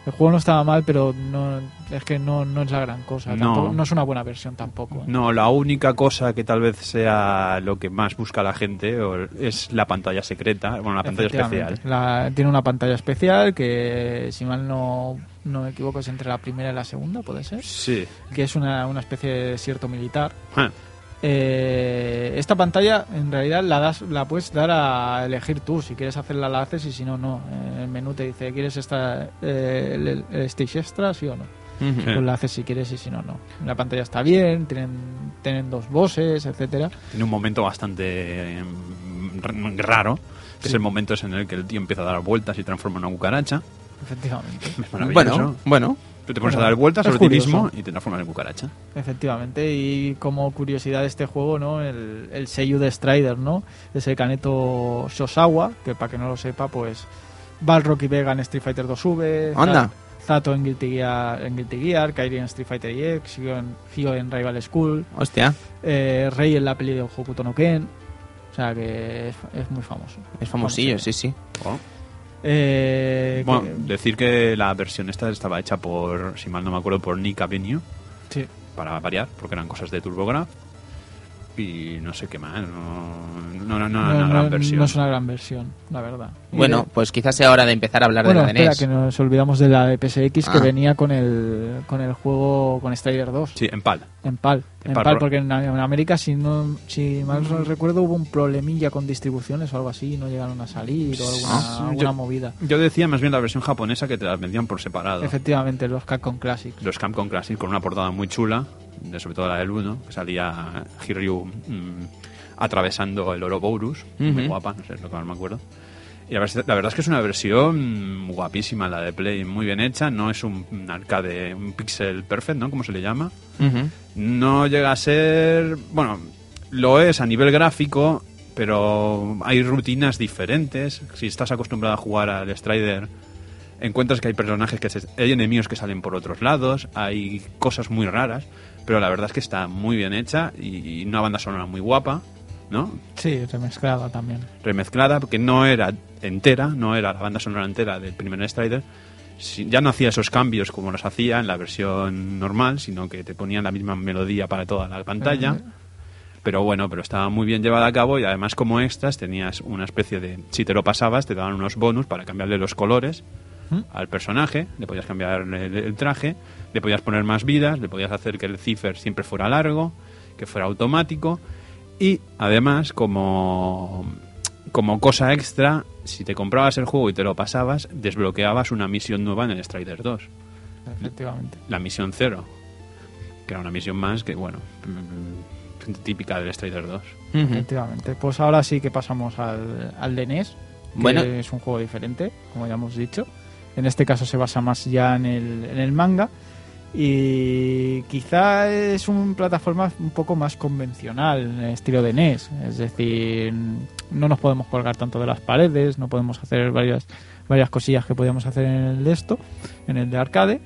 El juego no estaba mal, pero no es que no, no es la gran cosa. No. Tampoco- no es una buena versión tampoco. ¿eh? No, la única cosa que tal vez sea lo que más busca la gente es la pantalla secreta, bueno, la pantalla especial. La- tiene una pantalla especial que, si mal no, no me equivoco, es entre la primera y la segunda, puede ser. Sí. Que es una, una especie de desierto militar. Ah, Eh, esta pantalla en realidad la das la puedes dar a elegir tú. Si quieres hacerla la haces y si no no. El menú te dice quieres esta eh, el, el stage extra sí o no pues la haces si quieres y si no no. La pantalla está bien tienen tienen dos bosses etcétera. Tiene un momento bastante eh, r- raro, que es el momento en el que el tío empieza a dar vueltas y transforma en una cucaracha. efectivamente. Es maravilloso. Bueno, bueno. Tú te pones Bueno, a dar vueltas sobre ti curioso. mismo y te transformas en cucaracha. Efectivamente, y como curiosidad de este juego, ¿no? El, el Seiyu de Strider, ¿no? Es el Kaneto Shosawa, que para que no lo sepa, pues Balrog y Vega en Street Fighter 2V, Anda. Za- Zato en Guilty Gear, en Guilty Gear Kairi en Street Fighter EX, Hyo en, Rival School, Hostia, eh, Rey en la peli de Hokuto no Ken, o sea que es, es muy famoso. es famosillo, Famosillo. sí, sí. Oh. Eh, Bueno, que- decir que la versión esta estaba hecha por, si mal no me acuerdo, por Nick Avenue, sí. para variar, porque eran cosas de TurboGrafx. Y no sé qué más, no, no, no, no, No, era una gran versión. no es una gran versión, la verdad. Bueno, de- pues quizás sea hora de empezar a hablar Bueno, de la de espera, NES. que nos olvidamos de la de PSX que Ah. venía con el, con el juego con Strider 2. Sí, en PAL. En PAL. En PAL porque en, en América, si no si mal no recuerdo, hubo un problemilla con distribuciones o algo así, no llegaron a salir o alguna, Ah, alguna yo- movida. Yo decía más bien la versión japonesa que te las vendían por separado. Efectivamente, los Capcom Classics. Los Capcom Classic con una portada muy chula, de- sobre todo la del 1, que salía Hiryu mm, atravesando el Ouroboros, muy guapa, no sé, es lo que más me acuerdo. Y la, verdad es que es una versión guapísima la de Play, muy bien hecha, no es un, arcade, un pixel perfect, ¿no? Como se le llama. No llega a ser, bueno, lo es a nivel gráfico, pero hay rutinas diferentes. Si estás acostumbrado a jugar al Strider, encuentras que hay personajes que se- hay enemigos que salen por otros lados, hay cosas muy raras, pero la verdad es que está muy bien hecha y, y una banda sonora muy guapa, ¿no? Sí, remezclada también. Remezclada, porque no era entera, no era la banda sonora entera del primer Strider. Ya no hacía esos cambios como los hacía en la versión normal, sino que te ponían la misma melodía para toda la pantalla. Pero bueno, pero estaba muy bien llevada a cabo y además como extras tenías una especie de... Si te lo pasabas, te daban unos bonus para cambiarle los colores ¿Mm? al personaje, le podías cambiar el, el traje, le podías poner más vidas, le podías hacer que el cipher siempre fuera largo, que fuera automático y además como, como cosa extra, si te comprabas el juego y te lo pasabas, desbloqueabas una misión nueva en el Strider 2 Efectivamente. la misión cero, que era una misión más que, bueno, mm, típica del Strider 2. Ujú. Efectivamente. Pues ahora sí que pasamos al, al de NES, que Bueno. es un juego diferente, como ya hemos dicho. En este caso se basa más ya en el, en el manga y quizá es un plataforma un poco más convencional, en el estilo de NES. Es decir, no nos podemos colgar tanto de las paredes, no podemos hacer varias, varias cosillas que podíamos hacer en el de esto, en el de arcade.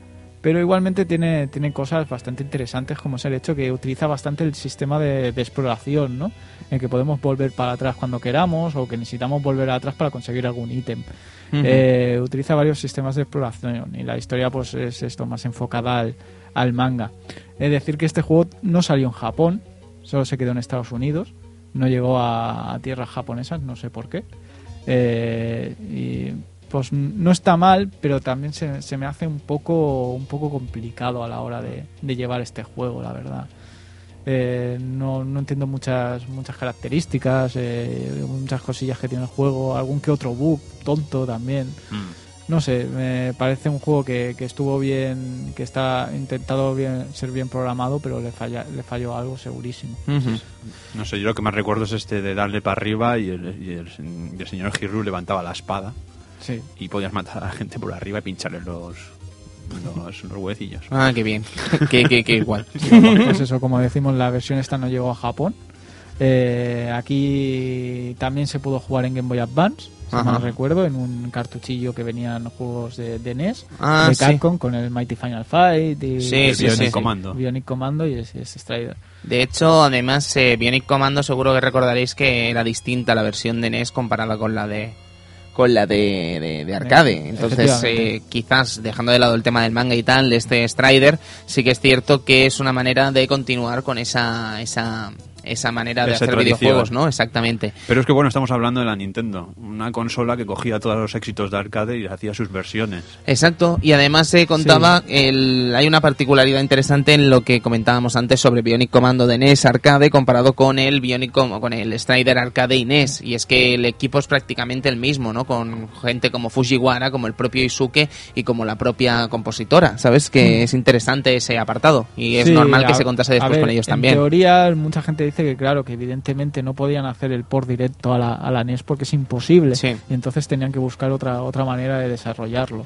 Pero igualmente tiene, tiene cosas bastante interesantes, como es el hecho que utiliza bastante el sistema de, de exploración, ¿no? En que podemos volver para atrás cuando queramos o que necesitamos volver atrás para conseguir algún ítem. Eh, utiliza varios sistemas de exploración y la historia pues es esto más enfocada al, al manga. Es decir que este juego no salió en Japón, solo se quedó en Estados Unidos, no llegó a, a tierras japonesas, no sé por qué. Eh, y pues no está mal, pero también se, se me hace un poco un poco complicado a la hora de, de llevar este juego, la verdad. Eh, no, no entiendo muchas muchas características, eh, muchas cosillas que tiene el juego, algún que otro bug tonto también. No sé, me parece un juego que, que estuvo bien, que está intentado bien, ser bien programado, pero le falla, le falló algo segurísimo. No sé, yo lo que más recuerdo es este de darle para arriba y el, y el, y el señor Hiryu levantaba la espada Sí. y podías matar a la gente por arriba y pincharle los, los, los huevecillos. Ah, qué bien. qué, qué, qué igual. pues eso, como decimos, la versión esta no llegó a Japón. Eh, aquí también se pudo jugar en Game Boy Advance, si Ajá. mal recuerdo, en un cartuchillo que venían juegos de, de NES, Ah, de sí. Capcom, con el Mighty Final Fight y Sí, El sí, Bionic sí, sí. Commando. Bionic Commando y ese, ese Strider. De hecho, además, eh, Bionic Commando seguro que recordaréis que era distinta la versión de NES comparada con la de con la de, de- de arcade. Entonces, eh, quizás dejando de lado el tema del manga y tal, de este Strider, sí que es cierto que es una manera de continuar con esa esa esa manera de Esa hacer tradición. videojuegos, ¿no? Exactamente. Pero es que bueno, estamos hablando de la Nintendo, una consola que cogía todos los éxitos de arcade y hacía sus versiones. Exacto, y además se contaba, el, hay una particularidad interesante en lo que comentábamos antes sobre Bionic Commando de NES Arcade comparado con el Bionic Com- con el Strider Arcade y NES, y es que el equipo es prácticamente el mismo, ¿no? Con gente como Fujiwara, como el propio Isuke y como la propia compositora, ¿sabes? Que es interesante ese apartado y es Sí, normal que a- se contase después ver, con ellos en también. teoría, mucha gente dice que, claro, que evidentemente no podían hacer el port directo a la, a la NES porque es imposible. Sí. Y entonces tenían que buscar otra, otra manera de desarrollarlo.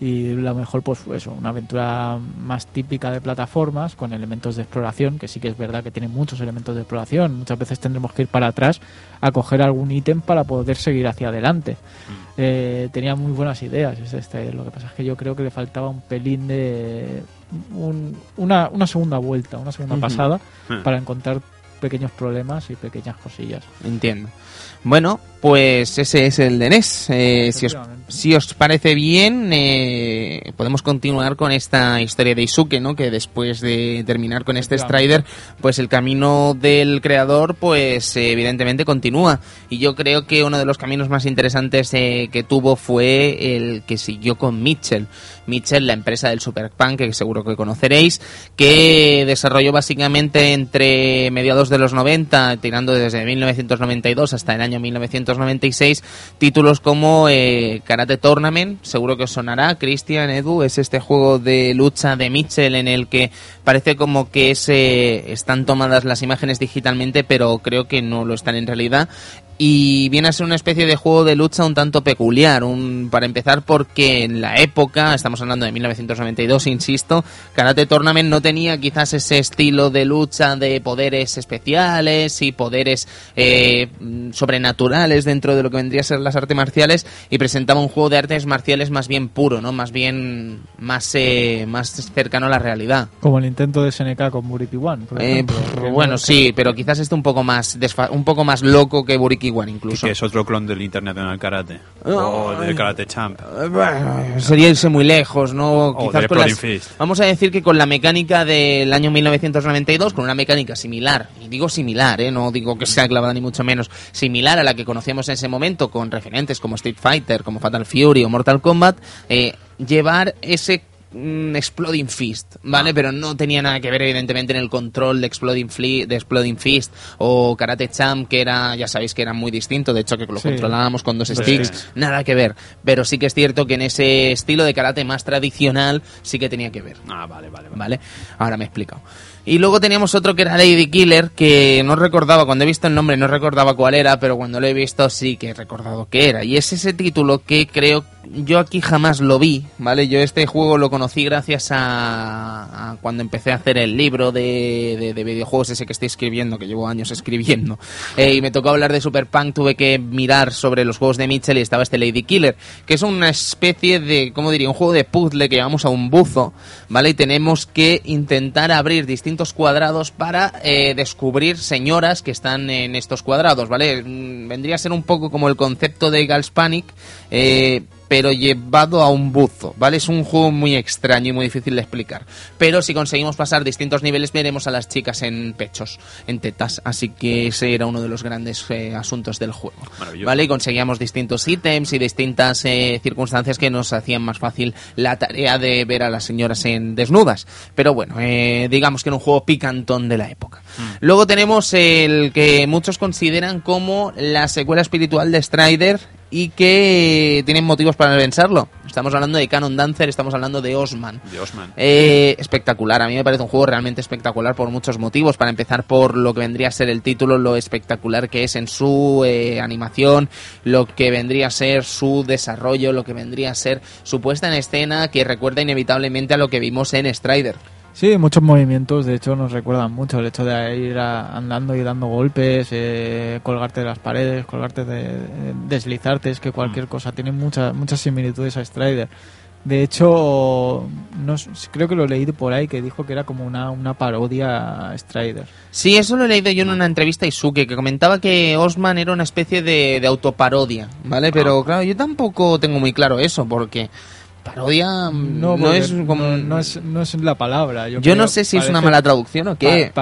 y lo mejor pues eso, una aventura más típica de plataformas con elementos de exploración, que sí que es verdad que tiene muchos elementos de exploración, muchas veces tendremos que ir para atrás a coger algún ítem para poder seguir hacia adelante. Mm. Eh, tenía muy buenas ideas este, lo que pasa es que yo creo que le faltaba un pelín de una, una segunda vuelta, una segunda pasada mm. para encontrar pequeños problemas y pequeñas cosillas. Entiendo. Bueno, pues ese es el de NES. Eh, si, os, si, os, parece bien, eh, podemos continuar con esta historia de Isuke, ¿no? Que después de terminar con este Strider, pues el camino del creador, pues evidentemente continúa. Y yo creo que uno de los caminos más interesantes eh, que tuvo fue el que siguió con Mitchell. Mitchell, la empresa del Super Punk, que seguro que conoceréis, que desarrolló básicamente entre mediados de los 90, tirando desde 1992 hasta el año 1996, títulos como eh, Karate Tournament, seguro que os sonará, Christian, Edu, es este juego de lucha de Mitchell en el que parece como que están tomadas las imágenes digitalmente, pero creo que no lo están en realidad y viene a ser una especie de juego de lucha un tanto peculiar. Un, para empezar, porque en la época, estamos hablando de 1992, insisto, Karate Tournament no tenía quizás ese estilo de lucha de poderes especiales y poderes eh, sobrenaturales dentro de lo que vendría a ser las artes marciales y presentaba un juego de artes marciales más bien puro, no, más bien más eh, más cercano a la realidad. Como el intento de SNK con Buriki One. Eh, bueno, sí, pero quizás esté un poco más un poco más loco que Buriki incluso. que es otro clon del International Karate. o del Karate Champ. sería irse muy lejos, ¿no? Quizás con las, Vamos a decir que con la mecánica del año 1992, con una mecánica similar, y digo similar, ¿eh? no digo que sea clavada ni mucho menos, similar a la que conocíamos en ese momento, con referentes como Street Fighter, como Fatal Fury o Mortal Kombat, eh, llevar ese Exploding Fist, ¿vale? Ah. Pero no tenía nada que ver, evidentemente, en el control de Exploding, de Exploding Fist o Karate Champ, que era, ya sabéis que era muy distinto, de hecho que lo controlábamos con dos sticks, nada que ver. Pero sí que es cierto que en ese estilo de karate más tradicional sí que tenía que ver. Ah, vale, vale. Vale, ¿Vale? ahora me he explicado. Y luego teníamos otro que era Lady Killer, que no recordaba, cuando he visto el nombre no recordaba cuál era, pero cuando lo he visto sí que he recordado qué era. Y es ese título que creo yo aquí jamás lo vi, ¿vale? Yo este juego lo conocí gracias a, cuando empecé a hacer el libro de, de, videojuegos ese que estoy escribiendo, que llevo años escribiendo. Eh, y me tocó hablar de Super Punk, tuve que mirar sobre los juegos de Mitchell y estaba este Lady Killer, que es una especie de, ¿cómo diría? Un juego de puzzle que llevamos a un buzo, ¿vale? Y tenemos que intentar abrir distintos cuadrados para eh, descubrir señoras que están en estos cuadrados, ¿vale? Mm, vendría a ser un poco como el concepto de Gals Panic, eh, pero llevado a un buzo, ¿vale? Es un juego muy extraño y muy difícil de explicar. Pero si conseguimos pasar distintos niveles, veremos a las chicas en pechos, en tetas. Así que ese era uno de los grandes eh, asuntos del juego, ¿vale? Y conseguíamos distintos ítems y distintas eh, circunstancias que nos hacían más fácil la tarea de ver a las señoras en desnudas. Pero bueno, eh, digamos que era un juego picantón de la época. Mm. Luego tenemos el que muchos consideran como la secuela espiritual de Strider y que tienen motivos para pensarlo. Estamos hablando de Canon Dancer, estamos hablando de Osman. De Osman. Eh, espectacular, a mí me parece un juego realmente espectacular por muchos motivos. Para empezar por lo que vendría a ser el título, lo espectacular que es en su eh, animación, lo que vendría a ser su desarrollo, lo que vendría a ser su puesta en escena, que recuerda inevitablemente a lo que vimos en Strider. Sí, muchos movimientos, de hecho nos recuerdan mucho el hecho de ir andando y dando golpes, eh, colgarte de las paredes, colgarte de, deslizarte, es que cualquier mm. cosa tiene muchas muchas similitudes a Strider. De hecho, no, creo que lo he leído por ahí que dijo que era como una, una parodia a Strider. Sí, eso lo he leído yo en una entrevista a Isuke, que comentaba que Osman era una especie de, de autoparodia, ¿vale? Pero ah. claro, yo tampoco tengo muy claro eso, porque parodia no, es como... no, es, no es la palabra. Yo, no sé si es una mala traducción o qué.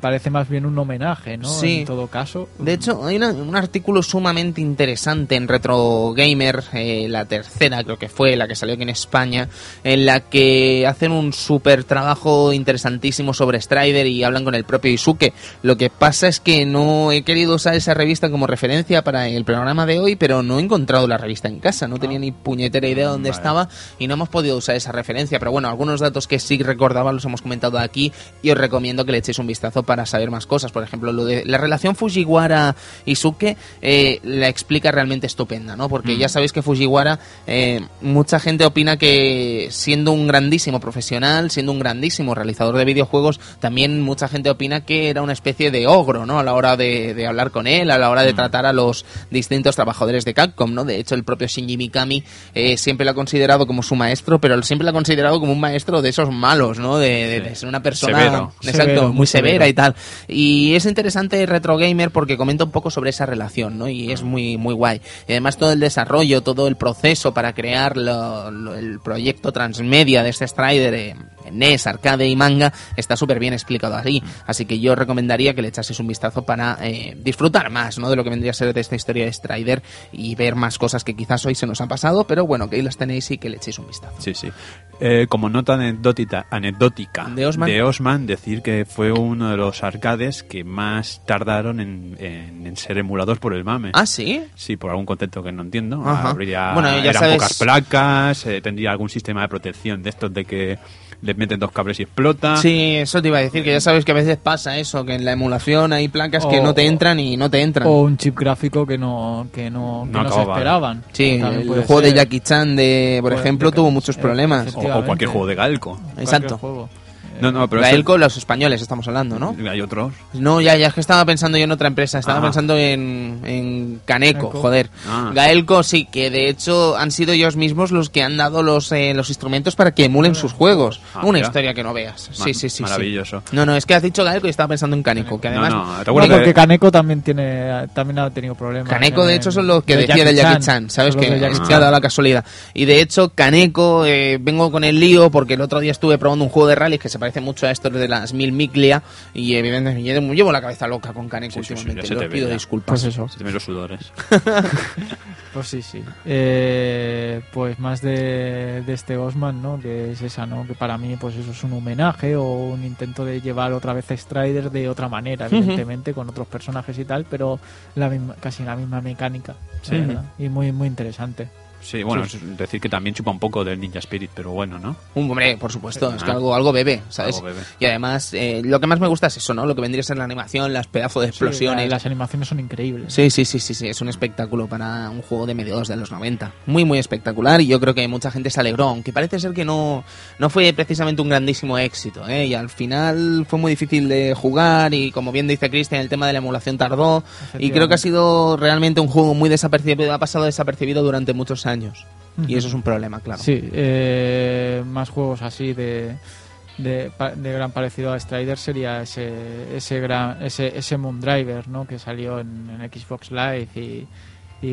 parece más bien un homenaje, ¿no? Sí. En todo caso. De hecho, hay un artículo sumamente interesante en Retro Gamer, eh, la tercera creo que fue, la que salió aquí en España, en la que hacen un súper trabajo interesantísimo sobre Strider y hablan con el propio Isuke. Lo que pasa es que no he querido usar esa revista como referencia para el programa de hoy, pero no he encontrado la revista en casa, no tenía ni puñetera idea de dónde estaba y no hemos podido usar esa referencia. Pero bueno, algunos datos que sí recordaba los hemos comentado aquí y os recomiendo que le echéis un vistazo para saber más cosas. Por ejemplo, lo de la relación Fujiwara-Isuke eh, la explica realmente estupenda, ¿no? Porque ya sabéis que Fujiwara, eh, mucha gente opina que siendo un grandísimo profesional, siendo un grandísimo realizador de videojuegos, también mucha gente opina que era una especie de ogro, ¿no? A la hora de, hablar con él, a la hora de tratar a los distintos trabajadores de Capcom, ¿no? De hecho, el propio Shinji Mikami eh, siempre lo ha considerado como su maestro, pero siempre lo ha considerado como un maestro de esos malos, ¿no? De, ser una persona, exacto, muy severa y tal. Y es interesante Retro Gamer porque comenta un poco sobre esa relación, ¿no? Y es muy, muy guay. Y además todo el desarrollo, todo el proceso para crear el proyecto transmedia de este Strider en NES, arcade y manga está súper bien explicado así. Así que yo recomendaría que le echases un vistazo para eh, disfrutar más, ¿no? De lo que vendría a ser de esta historia de Strider y ver más cosas que quizás hoy se nos han pasado, pero bueno, que ahí las tenéis y que le echéis un vistazo. Sí, sí. Eh, como nota anecdótica, anecdótica de Osman. de Osman, decir que fue uno de los arcades que más tardaron en, ser emulados por el MAME. ¿Ah, sí? Sí, por algún contexto que no entiendo. Habría, bueno, ya eran sabes... pocas placas, eh, tendría algún sistema de protección de estos de que le meten dos cables y explota. Sí, eso te iba a decir, que ya sabes que a veces pasa eso, que en la emulación hay placas que no te entran y no te entran. O un chip gráfico que no, que no, que no, se esperaban. Sí, el juego de Jackie Chan, de, por ejemplo, tuvo muchos problemas. O, cualquier juego de Galco. Exacto. No, no, pero Gaelco, los españoles estamos hablando, ¿no? Hay otros. No, ya, ya es que estaba pensando yo en otra empresa, estaba pensando en, en Caneco, joder. Ah. Gaelco sí, que de hecho han sido ellos mismos los que han dado los, eh, los instrumentos para que emulen sus juegos. Ah, Una historia que no veas. Sí, sí, sí. Maravilloso. No, no, es que has dicho Gaelco y estaba pensando en Caneco, que además... No, no, porque Caneco también tiene también ha tenido problemas. Caneco, de hecho, son los que decía de Jackie Chan, ¿sabes? Que ha dado la casualidad. Y de hecho, Caneco, eh, vengo con el lío porque el otro día estuve probando un juego de rally que se parece mucho a estos de las mil miglia y evidentemente llevo la cabeza loca con Kaneko últimamente. Sí, pido disculpas. Pues eso. Se te los sudores. pues sí, sí. Eh, pues más de, de, este Osman, ¿no? Que es esa, ¿no? Que para mí, pues eso es un homenaje o un intento de llevar otra vez a Strider de otra manera, evidentemente, con otros personajes y tal, pero la misma, casi la misma mecánica. Y muy, muy interesante. Sí, bueno, es decir que también chupa un poco del Ninja Spirit, pero bueno, ¿no? Un hombre, por supuesto, es que algo, algo bebe, ¿sabes? Y además, eh, lo que más me gusta es eso, ¿no? Lo que vendría a ser la animación, las pedazos de explosiones. las animaciones son increíbles. Sí, sí, sí, sí, sí, es un espectáculo para un juego de mediados de los 90. Muy, muy espectacular y yo creo que mucha gente se alegró, aunque parece ser que no, no fue precisamente un grandísimo éxito, ¿eh? Y al final fue muy difícil de jugar y como bien dice Cristian, el tema de la emulación tardó y creo que ha sido realmente un juego muy desapercibido, ha pasado desapercibido durante muchos años años. Y eso es un problema, claro. Sí, eh, más juegos así de, de, gran parecido a Strider sería ese ese gran ese, ese Moondriver, ¿no? Que salió en, Xbox Live y,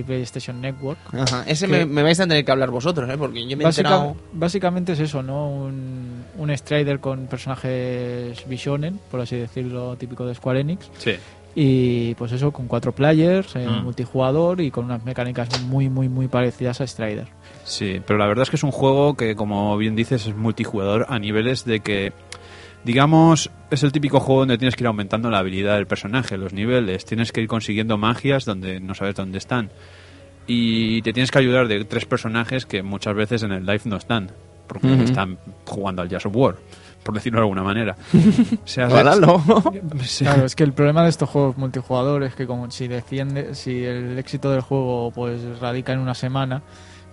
PlayStation Network. Ese me, vais a tener que hablar vosotros, ¿eh? Porque yo me he Básicamente es eso, ¿no? Un, un Strider con personajes visionen, por así decirlo, típico de Square Enix. Sí y pues eso, con cuatro players, eh, mm. multijugador y con unas mecánicas muy, muy, muy parecidas a Strider. Sí, pero la verdad es que es un juego que, como bien dices, es multijugador a niveles de que, digamos, es el típico juego donde tienes que ir aumentando la habilidad del personaje, los niveles, tienes que ir consiguiendo magias donde no sabes dónde están. Y te tienes que ayudar de tres personajes que muchas veces en el live no están, porque están jugando al Jazz of War por decirlo de alguna manera. Claro, es que el problema de estos juegos multijugador es que como si defiende, si el éxito del juego pues radica en una semana,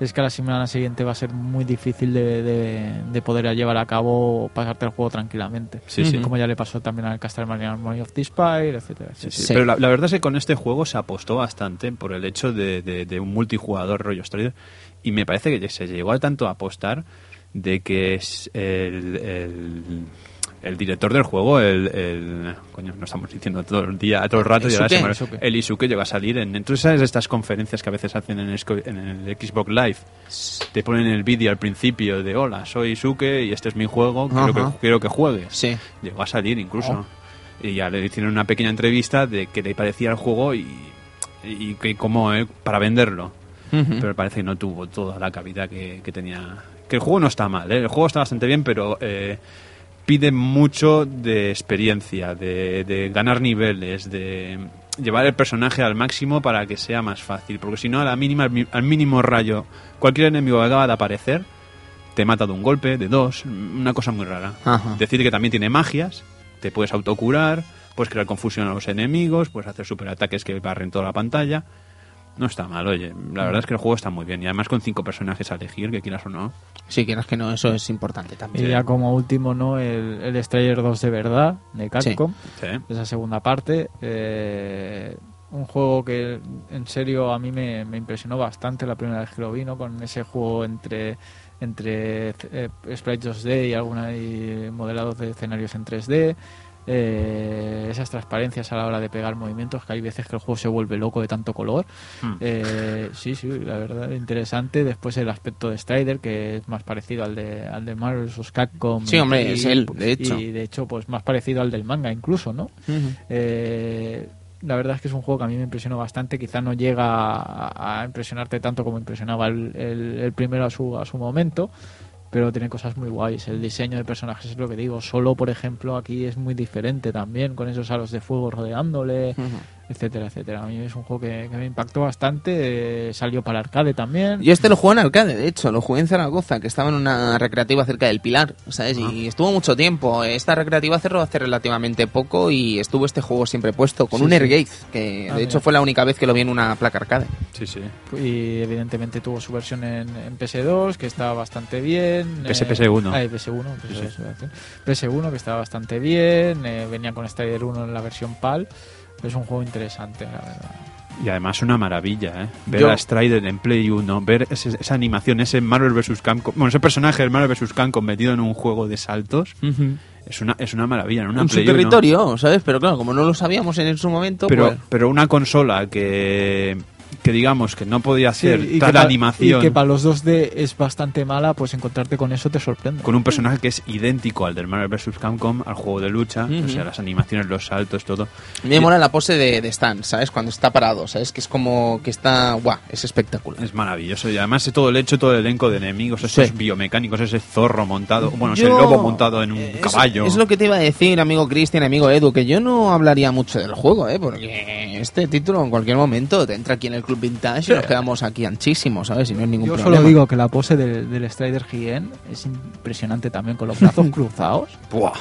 es que a la semana siguiente va a ser muy difícil de, poder llevar a cabo o pasarte el juego tranquilamente. Sí, sí. Como ya le pasó también al Castlevania Armory of the Spire, etcétera. Pero la, verdad es que con este juego se apostó bastante por el hecho de, un multijugador rollo Strider y me parece que se llegó a tanto a apostar de que es el, el, director del juego, el, coño, no estamos diciendo todo el día, todo el rato, y ahora el Isuke llega a salir en entonces sabes estas conferencias que a veces hacen en el, en el Xbox Live, te ponen el vídeo al principio de hola, soy Isuke y este es mi juego, quiero que, quiero que juegues. Sí. Llegó a salir incluso. Oh. Y ya le hicieron una pequeña entrevista de qué le parecía el juego y, y, cómo eh, para venderlo. Pero parece que no tuvo toda la cabida que, que tenía que el juego no está mal, ¿eh? el juego está bastante bien, pero eh, pide mucho de experiencia, de, ganar niveles, de llevar el personaje al máximo para que sea más fácil, porque si no, a la mínima, al mínimo rayo, cualquier enemigo que acaba de aparecer, te mata de un golpe, de dos, una cosa muy rara. Ajá. Decir que también tiene magias, te puedes autocurar, puedes crear confusión a los enemigos, puedes hacer superataques que barren toda la pantalla. No está mal, oye. La verdad es que el juego está muy bien. Y además con cinco personajes a elegir, que quieras o no. Si quieras que no, eso es importante Y también. ya como último, ¿no? El, el Strider 2 de verdad, de Capcom. Sí. esa segunda parte. eh, un juego que en serio a mí me, me impresionó bastante la primera vez que lo vi, ¿no? Con ese juego entre entre eh, sprites 2D y alguna y modelados de escenarios en 3D. Eh, esas transparencias a la hora de pegar movimientos, que hay veces que el juego se vuelve loco de tanto color. Hmm. Eh, sí, sí, la verdad, interesante. Después el aspecto de Strider, que es más parecido al de, al de Marvel vs. Capcom. Sí, hombre, es él, de hecho. Y de hecho, pues más parecido al del manga incluso, ¿no? Eh, la verdad es que es un juego que a mí me impresionó bastante. Quizá no llega a, a impresionarte tanto como impresionaba el, el- el primero a su, a su momento, pero tiene cosas muy guays. El diseño de personajes es lo que digo. Solo, por ejemplo, aquí es muy diferente también, con esos aros de fuego rodeándole. Etcétera, etcétera. A mí es un juego que, que me impactó bastante. eh, salió para arcade también. Yo este lo jugué en arcade, de hecho, lo jugué en Zaragoza, que estaba en una recreativa cerca del Pilar, ¿sabes? Y estuvo mucho tiempo. Esta recreativa cerró hace relativamente poco y estuvo este juego siempre puesto, con Sí, un sí. Airgate, que Ah, de hecho mira. fue la única vez que lo vi en una placa arcade. Sí, sí. Y evidentemente tuvo su versión en, en PS2, que estaba bastante bien. PS, eh, PS1. ah, y PS1, pues Sí, sí. eso iba a decir. PS1, que estaba bastante bien. eh, venía con Strider 1 en la versión PAL. Es un juego interesante, la verdad. Y además una maravilla, ¿eh? Ver Yo- a Strider en Play 1, ver ese- esa animación, ese Marvel vs. Capcom, bueno, ese personaje del Marvel vs. Capcom metido en un juego de saltos, es una, es una maravilla, en una en su Play 1. territorio, ¿sabes? Pero claro, como no lo sabíamos en su momento, Pero, pues... pero una consola que, que digamos que no podía hacer Sí, tal animación Y que para los 2D es bastante mala, pues encontrarte con eso te sorprende. con un personaje que es idéntico al del Marvel vs. Capcom, al juego de lucha, Ujú. o sea, las animaciones, los saltos, todo. Me mola la pose de, de Stan, ¿sabes? Cuando está parado, ¿sabes? Que es como que está... ¡Guau! Es espectacular. Es maravilloso. Y además todo el hecho, todo el elenco de enemigos, esos Sí. biomecánicos, ese zorro montado, bueno, Yo- ese lobo montado en un Eh, es- caballo. Es, lo que te iba a decir, amigo Cristian, amigo Edu, que yo no hablaría mucho del juego, ¿eh? Porque este título en cualquier momento te entra aquí en el Club Vintage y nos quedamos aquí anchísimos, ¿sabes? Y no es ningún Yo problema. solo digo que la pose del, del Strider Gien es impresionante también, con los brazos cruzados. Buah,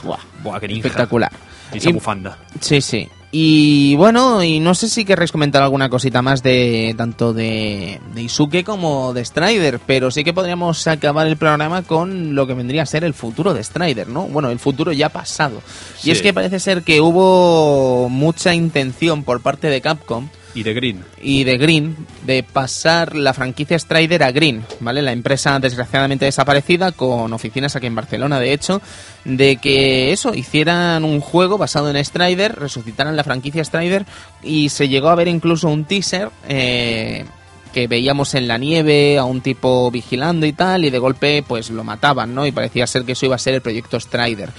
buah, qué ninja. Espectacular. Y esa Y- bufanda. Sí, sí. Y bueno, y no sé si querréis comentar alguna cosita más de tanto de, de Isuke como de Strider, pero sí que podríamos acabar el programa con lo que vendría a ser el futuro de Strider, ¿no? Bueno, el futuro ya pasado. Sí. Y es que parece ser que hubo mucha intención por parte de Capcom Y de Green. y de Green de pasar la franquicia Strider a Green, ¿vale? La empresa desgraciadamente desaparecida con oficinas aquí en Barcelona, de hecho, de que eso, hicieran un juego basado en Strider, resucitaran la franquicia Strider y se llegó a ver incluso un teaser eh, que veíamos en la nieve a un tipo vigilando y tal y de golpe pues lo mataban, ¿no? Y parecía ser que eso iba a ser el proyecto Strider.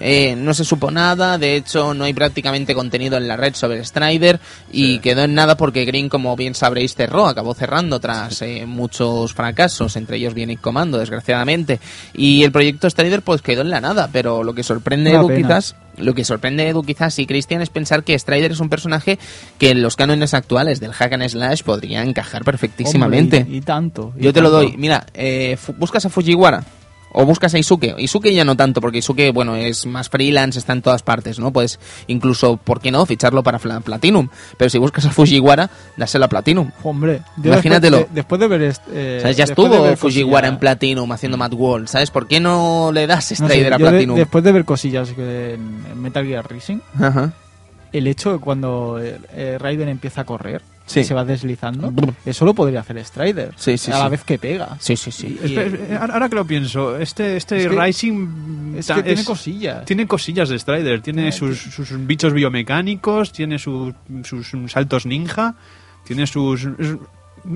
Eh, no se supo nada, de hecho no hay prácticamente contenido en la red sobre Strider y Sí. quedó en nada porque Green, como bien sabréis, cerró, acabó cerrando tras eh, muchos fracasos, entre ellos Bionic Commando, desgraciadamente. Y el proyecto Strider pues quedó en la nada, pero lo que sorprende Edu quizás, lo que sorprende a Edu quizás y Cristian es pensar que Strider es un personaje que en los cánones actuales del hack and slash podría encajar perfectísimamente. Hombre, y, y tanto. y Yo te lo doy. Mira, eh, buscas a Fujiwara o buscas a Isuke. Isuke ya no tanto, porque Isuke, bueno, es más freelance, está en todas partes, ¿no? Puedes incluso, ¿por qué no?, ficharlo para Platinum. Pero si buscas a Fujiwara, dáselo a Platinum. Hombre, Imagínatelo. Después de, después de ver. est- eh, ¿Sabes? Ya estuvo Fujiwara en Platinum haciendo Mad World, ¿sabes? ¿Por qué no le das no sé, Strider a de- Platinum? después de ver cosillas en, Metal Gear Rising, Ajá. el hecho de cuando eh, eh, Raiden empieza a correr Sí. y se va deslizando, eso lo podría hacer Strider. Sí, sí, a la sí. vez que pega. Sí, sí, sí. Y- Espera, espera, ahora- que lo pienso, este, este Es que- Rising Es ta- que tiene es- cosillas. tiene cosillas de Strider, tiene Eh, sus, sus bichos biomecánicos, tiene sus, sus saltos ninja, tiene sus... Es,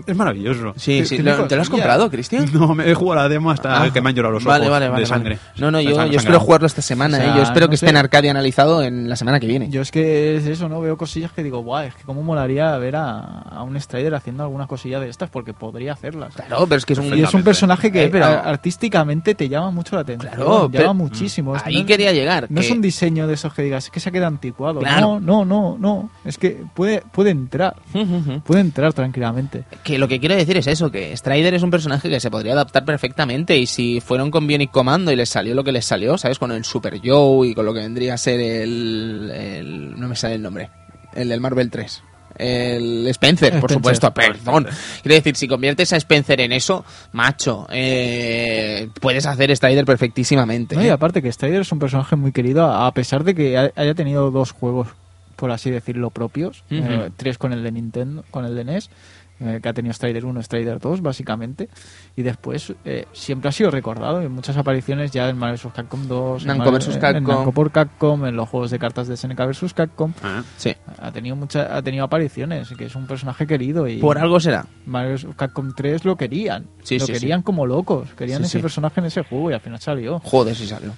es maravilloso. Sí, sí. Tiene ¿Lo- ¿Te lo has comprado, Cristian? No, me he jugado la demo hasta Ah, que me han llorado los ojos vale, vale, vale, de sangre. No, no, yo, espero jugarlo esta semana, O sea, ¿eh? Yo espero no que sé. esté en Arcadia analizado en la semana que viene. Yo es que es eso, ¿no? Veo cosillas que digo, guau, es que cómo molaría ver a, a un Strider haciendo algunas cosillas de estas porque podría hacerlas. Claro, pero es que es un... Y es un personaje que Eh, pero- artísticamente te llama mucho la atención. Claro, llama pero- muchísimo. Ahí no- quería llegar. No que- es un diseño de esos que digas, es que se queda anticuado. Claro. No, no, no, no. Es que puede, puede entrar. Puede entrar tranquilamente. Que lo que quiero decir es eso, que Strider es un personaje que se podría adaptar perfectamente y si fueron con Bionic Commando y les salió lo que les salió, ¿sabes? Con el Super Joe y con lo que vendría a ser el... el no me sale el nombre. El del Marvel 3 el Spencer, por Spencer. supuesto, perdón. Quiero decir, si conviertes a Spencer en eso, macho, eh, puedes hacer Strider perfectísimamente. No, y ¿eh? aparte que Strider es un personaje muy querido, a pesar de que ha- haya tenido dos juegos, por así decirlo, propios. Eh, tres con el de Nintendo, con el de NES, eh, que ha tenido Strider 1, Strider 2, básicamente. Y después eh, siempre ha sido recordado en muchas apariciones ya en Marvel vs. Capcom 2, en Namco Marvel- vs. en Capcom. Namco por Capcom, en los juegos de cartas de SNK vs. Capcom. Ah, Sí. Ha tenido mucha, ha tenido apariciones, que es un personaje querido y Por algo será. Marvel vs. Capcom 3 lo querían. Sí, lo sí, querían como locos. Querían Sí, ese sí. personaje en ese juego y al final salió. Joder, si salió.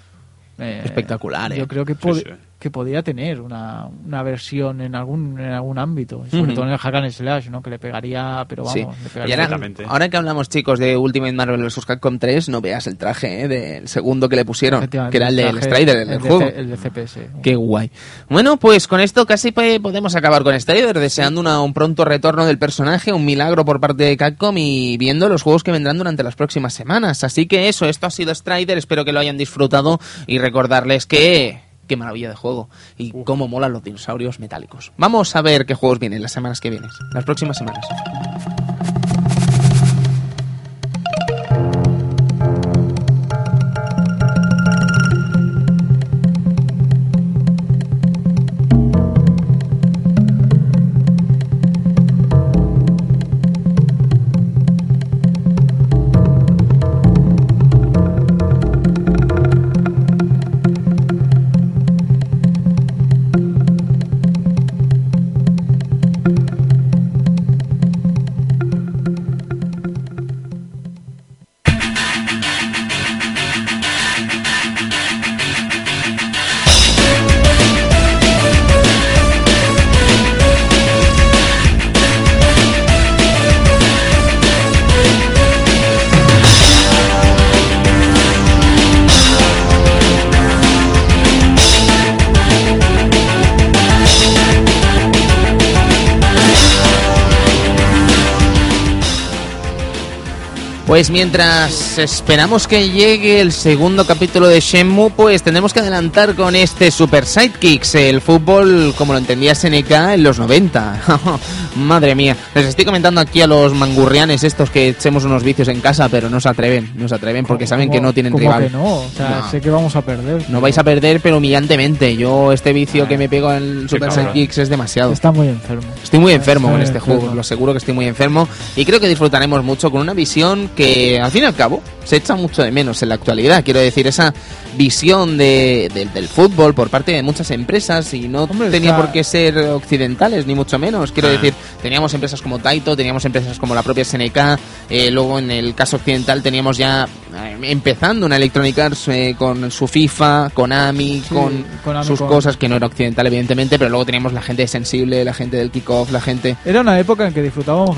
Eh, Espectacular, ¿eh? Yo creo que, sí. Que podía tener una, una versión en algún en algún ámbito, sobre Ujú. todo en el Hack and Slash, ¿no? Que le pegaría, pero vamos, Sí. le Y pegaría. ahora, que hablamos, chicos, de Ultimate Marvel vs. Capcom 3, no veas el traje ¿eh? del segundo que le pusieron, que era el del Strider, el de juego. C- el de CPS. Qué guay. Bueno, pues con esto casi podemos acabar con Strider, deseando una- un pronto retorno del personaje, un milagro por parte de Capcom y viendo los juegos que vendrán durante las próximas semanas. Así que eso, esto ha sido Strider, espero que lo hayan disfrutado y recordarles que... Qué maravilla de juego y cómo molan los dinosaurios metálicos. Vamos a ver qué juegos vienen las semanas que vienen, las próximas semanas. Pues mientras esperamos que llegue el segundo capítulo de Shenmue, pues tendremos que adelantar con este Super Sidekicks, el fútbol como lo entendía SNK en los 90. Madre mía, les estoy comentando aquí a los mangurrianes estos que echemos unos vicios en casa, pero no se atreven, no se atreven porque saben que ¿Cómo- no tienen cómo rival. que no? O sea, No. sé que vamos a perder. No vais a perder, pero humillantemente. Yo este vicio Ah. que me pego en Super. Sidekicks es demasiado. Está muy enfermo. Estoy muy enfermo con este enfermo. juego, lo aseguro que estoy muy enfermo y creo que disfrutaremos mucho con una visión que al fin y al cabo se echa mucho de menos en la actualidad. Quiero decir, esa visión de, del- del fútbol por parte de muchas empresas y no Hombre, tenía está- por qué ser occidentales, ni mucho menos. Quiero Ah. decir, teníamos empresas como Taito, teníamos empresas como la propia SNK, eh, luego en el caso occidental teníamos ya eh, empezando una Electronic Arts eh, con su FIFA, Konami, Sí, con sus con- cosas, que no era occidental evidentemente, pero luego teníamos la gente sensible, la gente del kickoff, la gente... Era una época en que disfrutábamos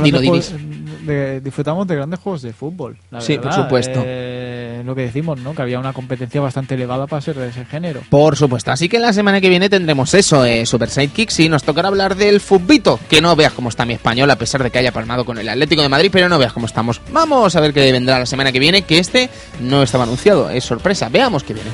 de, disfrutábamos de grandes juegos de fútbol. La Sí, verdad. por supuesto. Eh, lo que decimos, ¿no? Que había una competencia bastante elevada para ser de ese género. Por supuesto, así que la semana que viene tendremos eso, eh, Super Sidekicks, y nos tocará hablar del futbito, que no veas cómo está mi español, a pesar de que haya palmado con el Atlético de Madrid, pero no veas cómo estamos. Vamos a ver qué vendrá la semana que viene, que este no estaba anunciado, es sorpresa, veamos qué viene.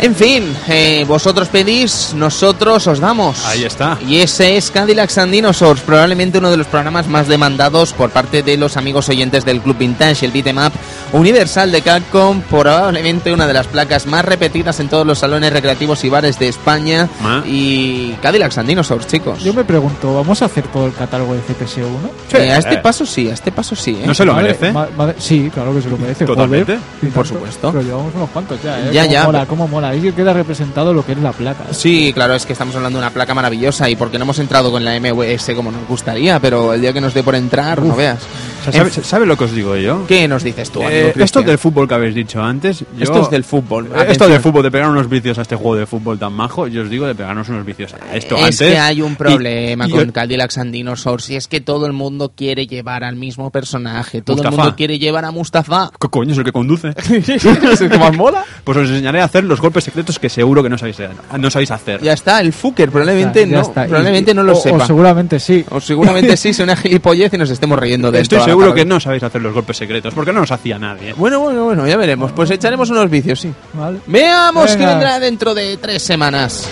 En fin, eh, vosotros pedís, nosotros os damos. Ahí está. Y ese es Cadillacs and Dinosaurs, probablemente uno de los programas más demandados por parte de los amigos oyentes del Club Vintage, el beat'em up universal de Capcom, probablemente una de las placas más repetidas en todos los salones recreativos y bares de España. Ah. Y Cadillacs and Dinosaurs, chicos. Yo me pregunto, ¿vamos a hacer todo el catálogo de CPS1? Eh, a este Eh. paso sí, a este paso sí. ¿eh? No se lo Madre- merece. ma- madre- sí, claro que se lo merece. Totalmente. joder. Por tanto, supuesto. Pero llevamos unos cuantos ya, ¿eh? Ya, Cómo ya. Mola, cómo mola. Ahí queda representado lo que es la placa. Sí, claro, es que estamos hablando de una placa maravillosa y porque no hemos entrado con la MWS como nos gustaría, pero el día que nos dé por entrar, no veas. O sea, ¿sabe, sabe lo que os digo yo? ¿Qué nos dices tú, amigo Eh, esto del fútbol que habéis dicho antes. yo- Esto es del fútbol. Eh, Esto del fútbol, de pegar unos vicios a este juego de fútbol tan majo, yo os digo de pegarnos unos vicios a esto es antes. que hay un y- problema y- con Cadillacs and Dinosaurs y es que todo el mundo quiere llevar al mismo personaje, todo el mundo quiere llevar a Mustafa. ¿Qué coño es el que conduce? ¿Es el que más mola? Pues os enseñaré a hacer los golpes secretos que seguro que no sabéis, no sabéis hacer. Ya está, el Fucker probablemente Ya no, está. Y- probablemente y- no lo o- sepa. O seguramente sí. O seguramente sí, sea una gilipollez y nos estemos riendo de Estoy la seguro que no sabéis hacer los golpes secretos, porque no los hacía nadie. Bueno, bueno, bueno, ya veremos. Pues echaremos unos vicios, sí. ¿vale? Veamos qué Venga. vendrá dentro de tres semanas.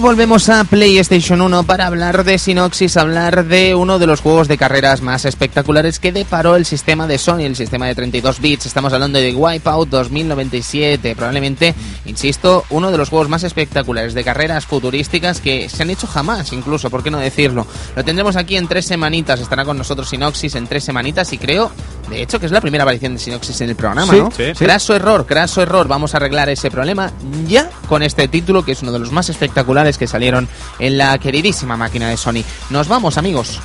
Volvemos a PlayStation 1 para hablar de Synoxis, hablar de uno de los juegos de carreras más espectaculares que deparó el sistema de Sony, el sistema de 32 bits. Estamos hablando de Wipeout 2097, probablemente, insisto, uno de los juegos más espectaculares de carreras futurísticas que se han hecho jamás, incluso, ¿por qué no decirlo? Lo tendremos aquí en tres semanitas, estará con nosotros Synoxis en tres semanitas y creo, de hecho, que es la primera aparición de Synoxis en el programa, Sí, ¿no? sí, sí. Craso error, craso error. Vamos a arreglar ese problema ya con este título que es uno de los más espectaculares que salieron en la queridísima máquina de Sony. Nos vamos, amigos.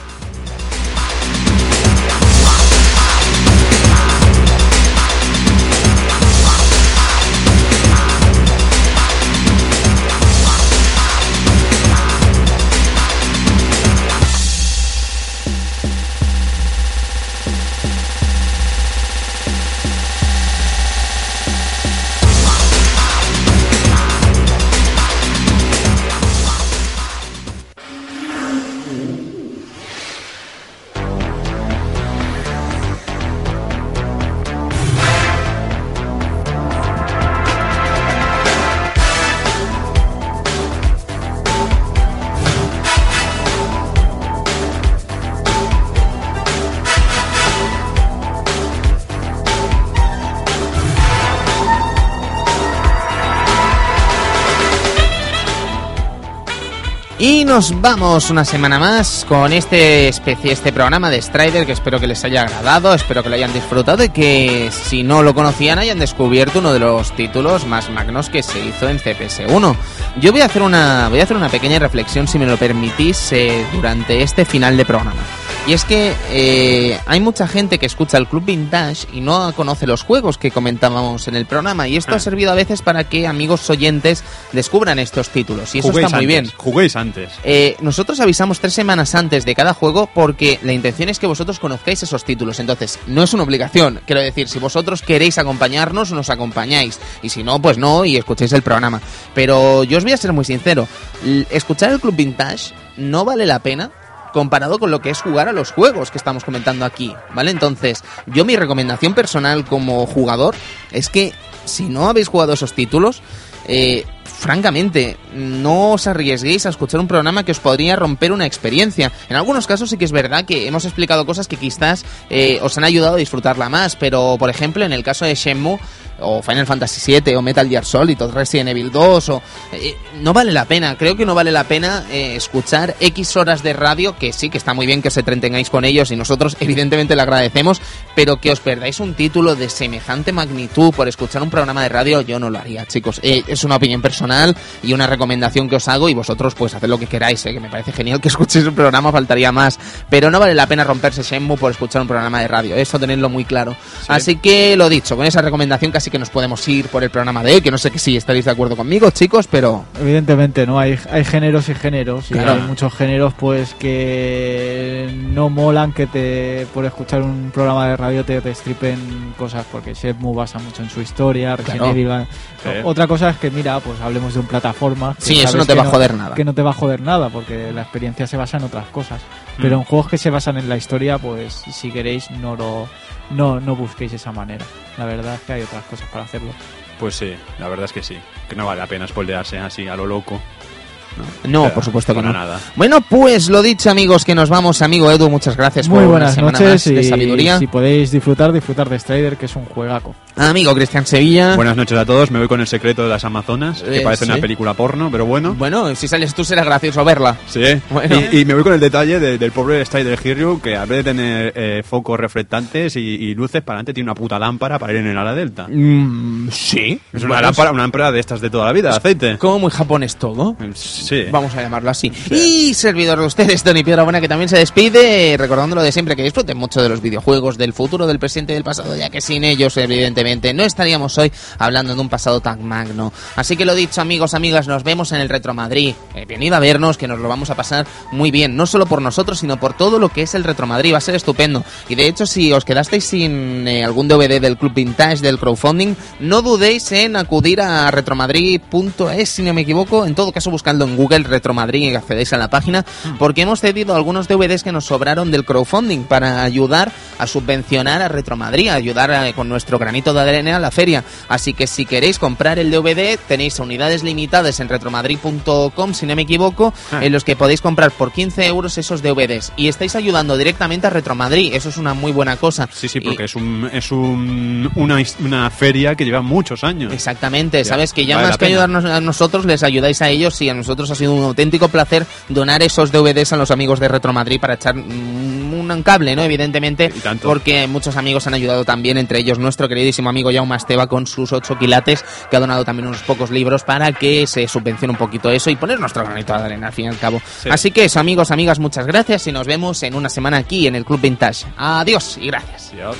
Nos vamos una semana más con este especie, este programa de Strider que espero que les haya agradado, espero que lo hayan disfrutado y que si no lo conocían hayan descubierto uno de los títulos más magnos que se hizo en CPS1. Yo voy a hacer una, voy a hacer una pequeña reflexión, si me lo permitís, eh, durante este final de programa. Y es que eh, hay mucha gente que escucha el Club Vintage y no conoce los juegos que comentábamos en el programa. Y esto ha servido a veces para que amigos oyentes descubran estos títulos. Y eso Juguéis está muy antes, bien. Juguéis antes. Eh, nosotros avisamos tres semanas antes de cada juego porque la intención es que vosotros conozcáis esos títulos. Entonces, no es una obligación. Quiero decir, si vosotros queréis acompañarnos, nos acompañáis. Y si no, pues no, y escucháis el programa. Pero yo os voy a ser muy sincero. Escuchar el Club Vintage no vale la pena comparado con lo que es jugar a los juegos que estamos comentando aquí, ¿vale? Entonces, yo mi recomendación personal como jugador es que si no habéis jugado esos títulos, eh, francamente, no os arriesguéis a escuchar un programa que os podría romper una experiencia. En algunos casos sí que es verdad que hemos explicado cosas que quizás eh, os han ayudado a disfrutarla más, pero por ejemplo en el caso de Shenmue o Final Fantasy VII o Metal Gear Solid o Resident Evil 2 o eh, no vale la pena creo que no vale la pena eh, escuchar X horas de radio que sí que está muy bien que os entretengáis con ellos y nosotros evidentemente le agradecemos pero que os perdáis un título de semejante magnitud por escuchar un programa de radio yo no lo haría chicos eh, es una opinión personal y una recomendación que os hago y vosotros pues haced lo que queráis que me parece genial que escuchéis un programa faltaría más. Pero no vale la pena romperse Shenmue por escuchar un programa de radio eso tenedlo muy claro. Así que lo dicho con esa recomendación casi que nos podemos ir por el programa de hoy, que no sé que si estaréis de acuerdo conmigo, chicos, pero... Evidentemente, ¿no? Hay, hay géneros y géneros, y hay muchos géneros pues que no molan que te por escuchar un programa de radio te, te stripen cosas, porque Shenmue basa mucho en su historia, Otra cosa es que, mira, pues hablemos de un plataforma... Sí, eso no te va a joder nada. Que no te va a joder nada, porque la experiencia se basa en otras cosas. Pero mm. en juegos que se basan en la historia, pues si queréis no lo no, no busquéis esa manera. La verdad es que hay otras cosas para hacerlo. Pues sí, la verdad es que sí. Que no vale la pena spoilearse así a lo loco. No, por supuesto que no. Nada. Bueno, pues lo dicho, amigos, que nos vamos, amigo Edu. Muchas gracias Muy por buenas semana noches de sabiduría. Si podéis disfrutar, disfrutar de Strider, que es un juegaco. Amigo Cristian Sevilla. Buenas noches a todos. Me voy con el secreto de las Amazonas, que eh, parece una película porno, pero bueno. Bueno, si sales tú será gracioso verla. Sí. Y, me voy con el detalle del pobre Strider Hero, que a vez de tener eh, focos reflectantes y, luces para adelante, tiene una puta lámpara para ir en el ala delta. Mm, sí. Es una lámpara, una lámpara de estas de toda la vida, de aceite. Como muy japonés todo. Sí. Vamos a llamarlo así. Y servidor de ustedes, Tony Piedra Buena, que también se despide, recordándolo de siempre, que disfruten mucho de los videojuegos, del futuro, del presente y del pasado, ya que sin ellos, evidentemente, no estaríamos hoy hablando de un pasado tan magno. Así que lo dicho, amigos, amigas, nos vemos en el Retro Madrid. Eh, venid a vernos, que nos lo vamos a pasar muy bien, no solo por nosotros, sino por todo lo que es el Retro Madrid. Va a ser estupendo. Y de hecho, si os quedasteis sin eh, algún DVD del Club Vintage, del crowdfunding, no dudéis en acudir a retromadrid.es, si no me equivoco. En todo caso, buscando en Google Retromadrid y accedéis a la página, mm. porque hemos cedido algunos DVDs que nos sobraron del crowdfunding para ayudar a subvencionar a Retromadrid, ayudar eh, con nuestro granito de arena a la feria. Así que si queréis comprar el DVD, tenéis unidades limitadas en retromadrid.com, si no me equivoco, ah. en los que podéis comprar por 15 euros esos DVDs. Y estáis ayudando directamente a Retromadrid, eso es una muy buena cosa. Sí, sí, porque es, un, es un, una, una, feria que lleva muchos años. Exactamente, sabes que ya más que ayudarnos a nosotros, les ayudáis a ellos y a nosotros ha sido un auténtico placer donar esos DVDs a los amigos de Retro Madrid para echar un cable, ¿no? Evidentemente, porque muchos amigos han ayudado también, entre ellos nuestro queridísimo amigo Jaume Esteba con sus ocho quilates, que ha donado también unos pocos libros para que se subvencione un poquito eso y poner nuestro granito de arena al fin y al cabo. Así que eso, amigos, amigas, muchas gracias y nos vemos en una semana aquí en el Club Vintage. Adiós y gracias. Adiós.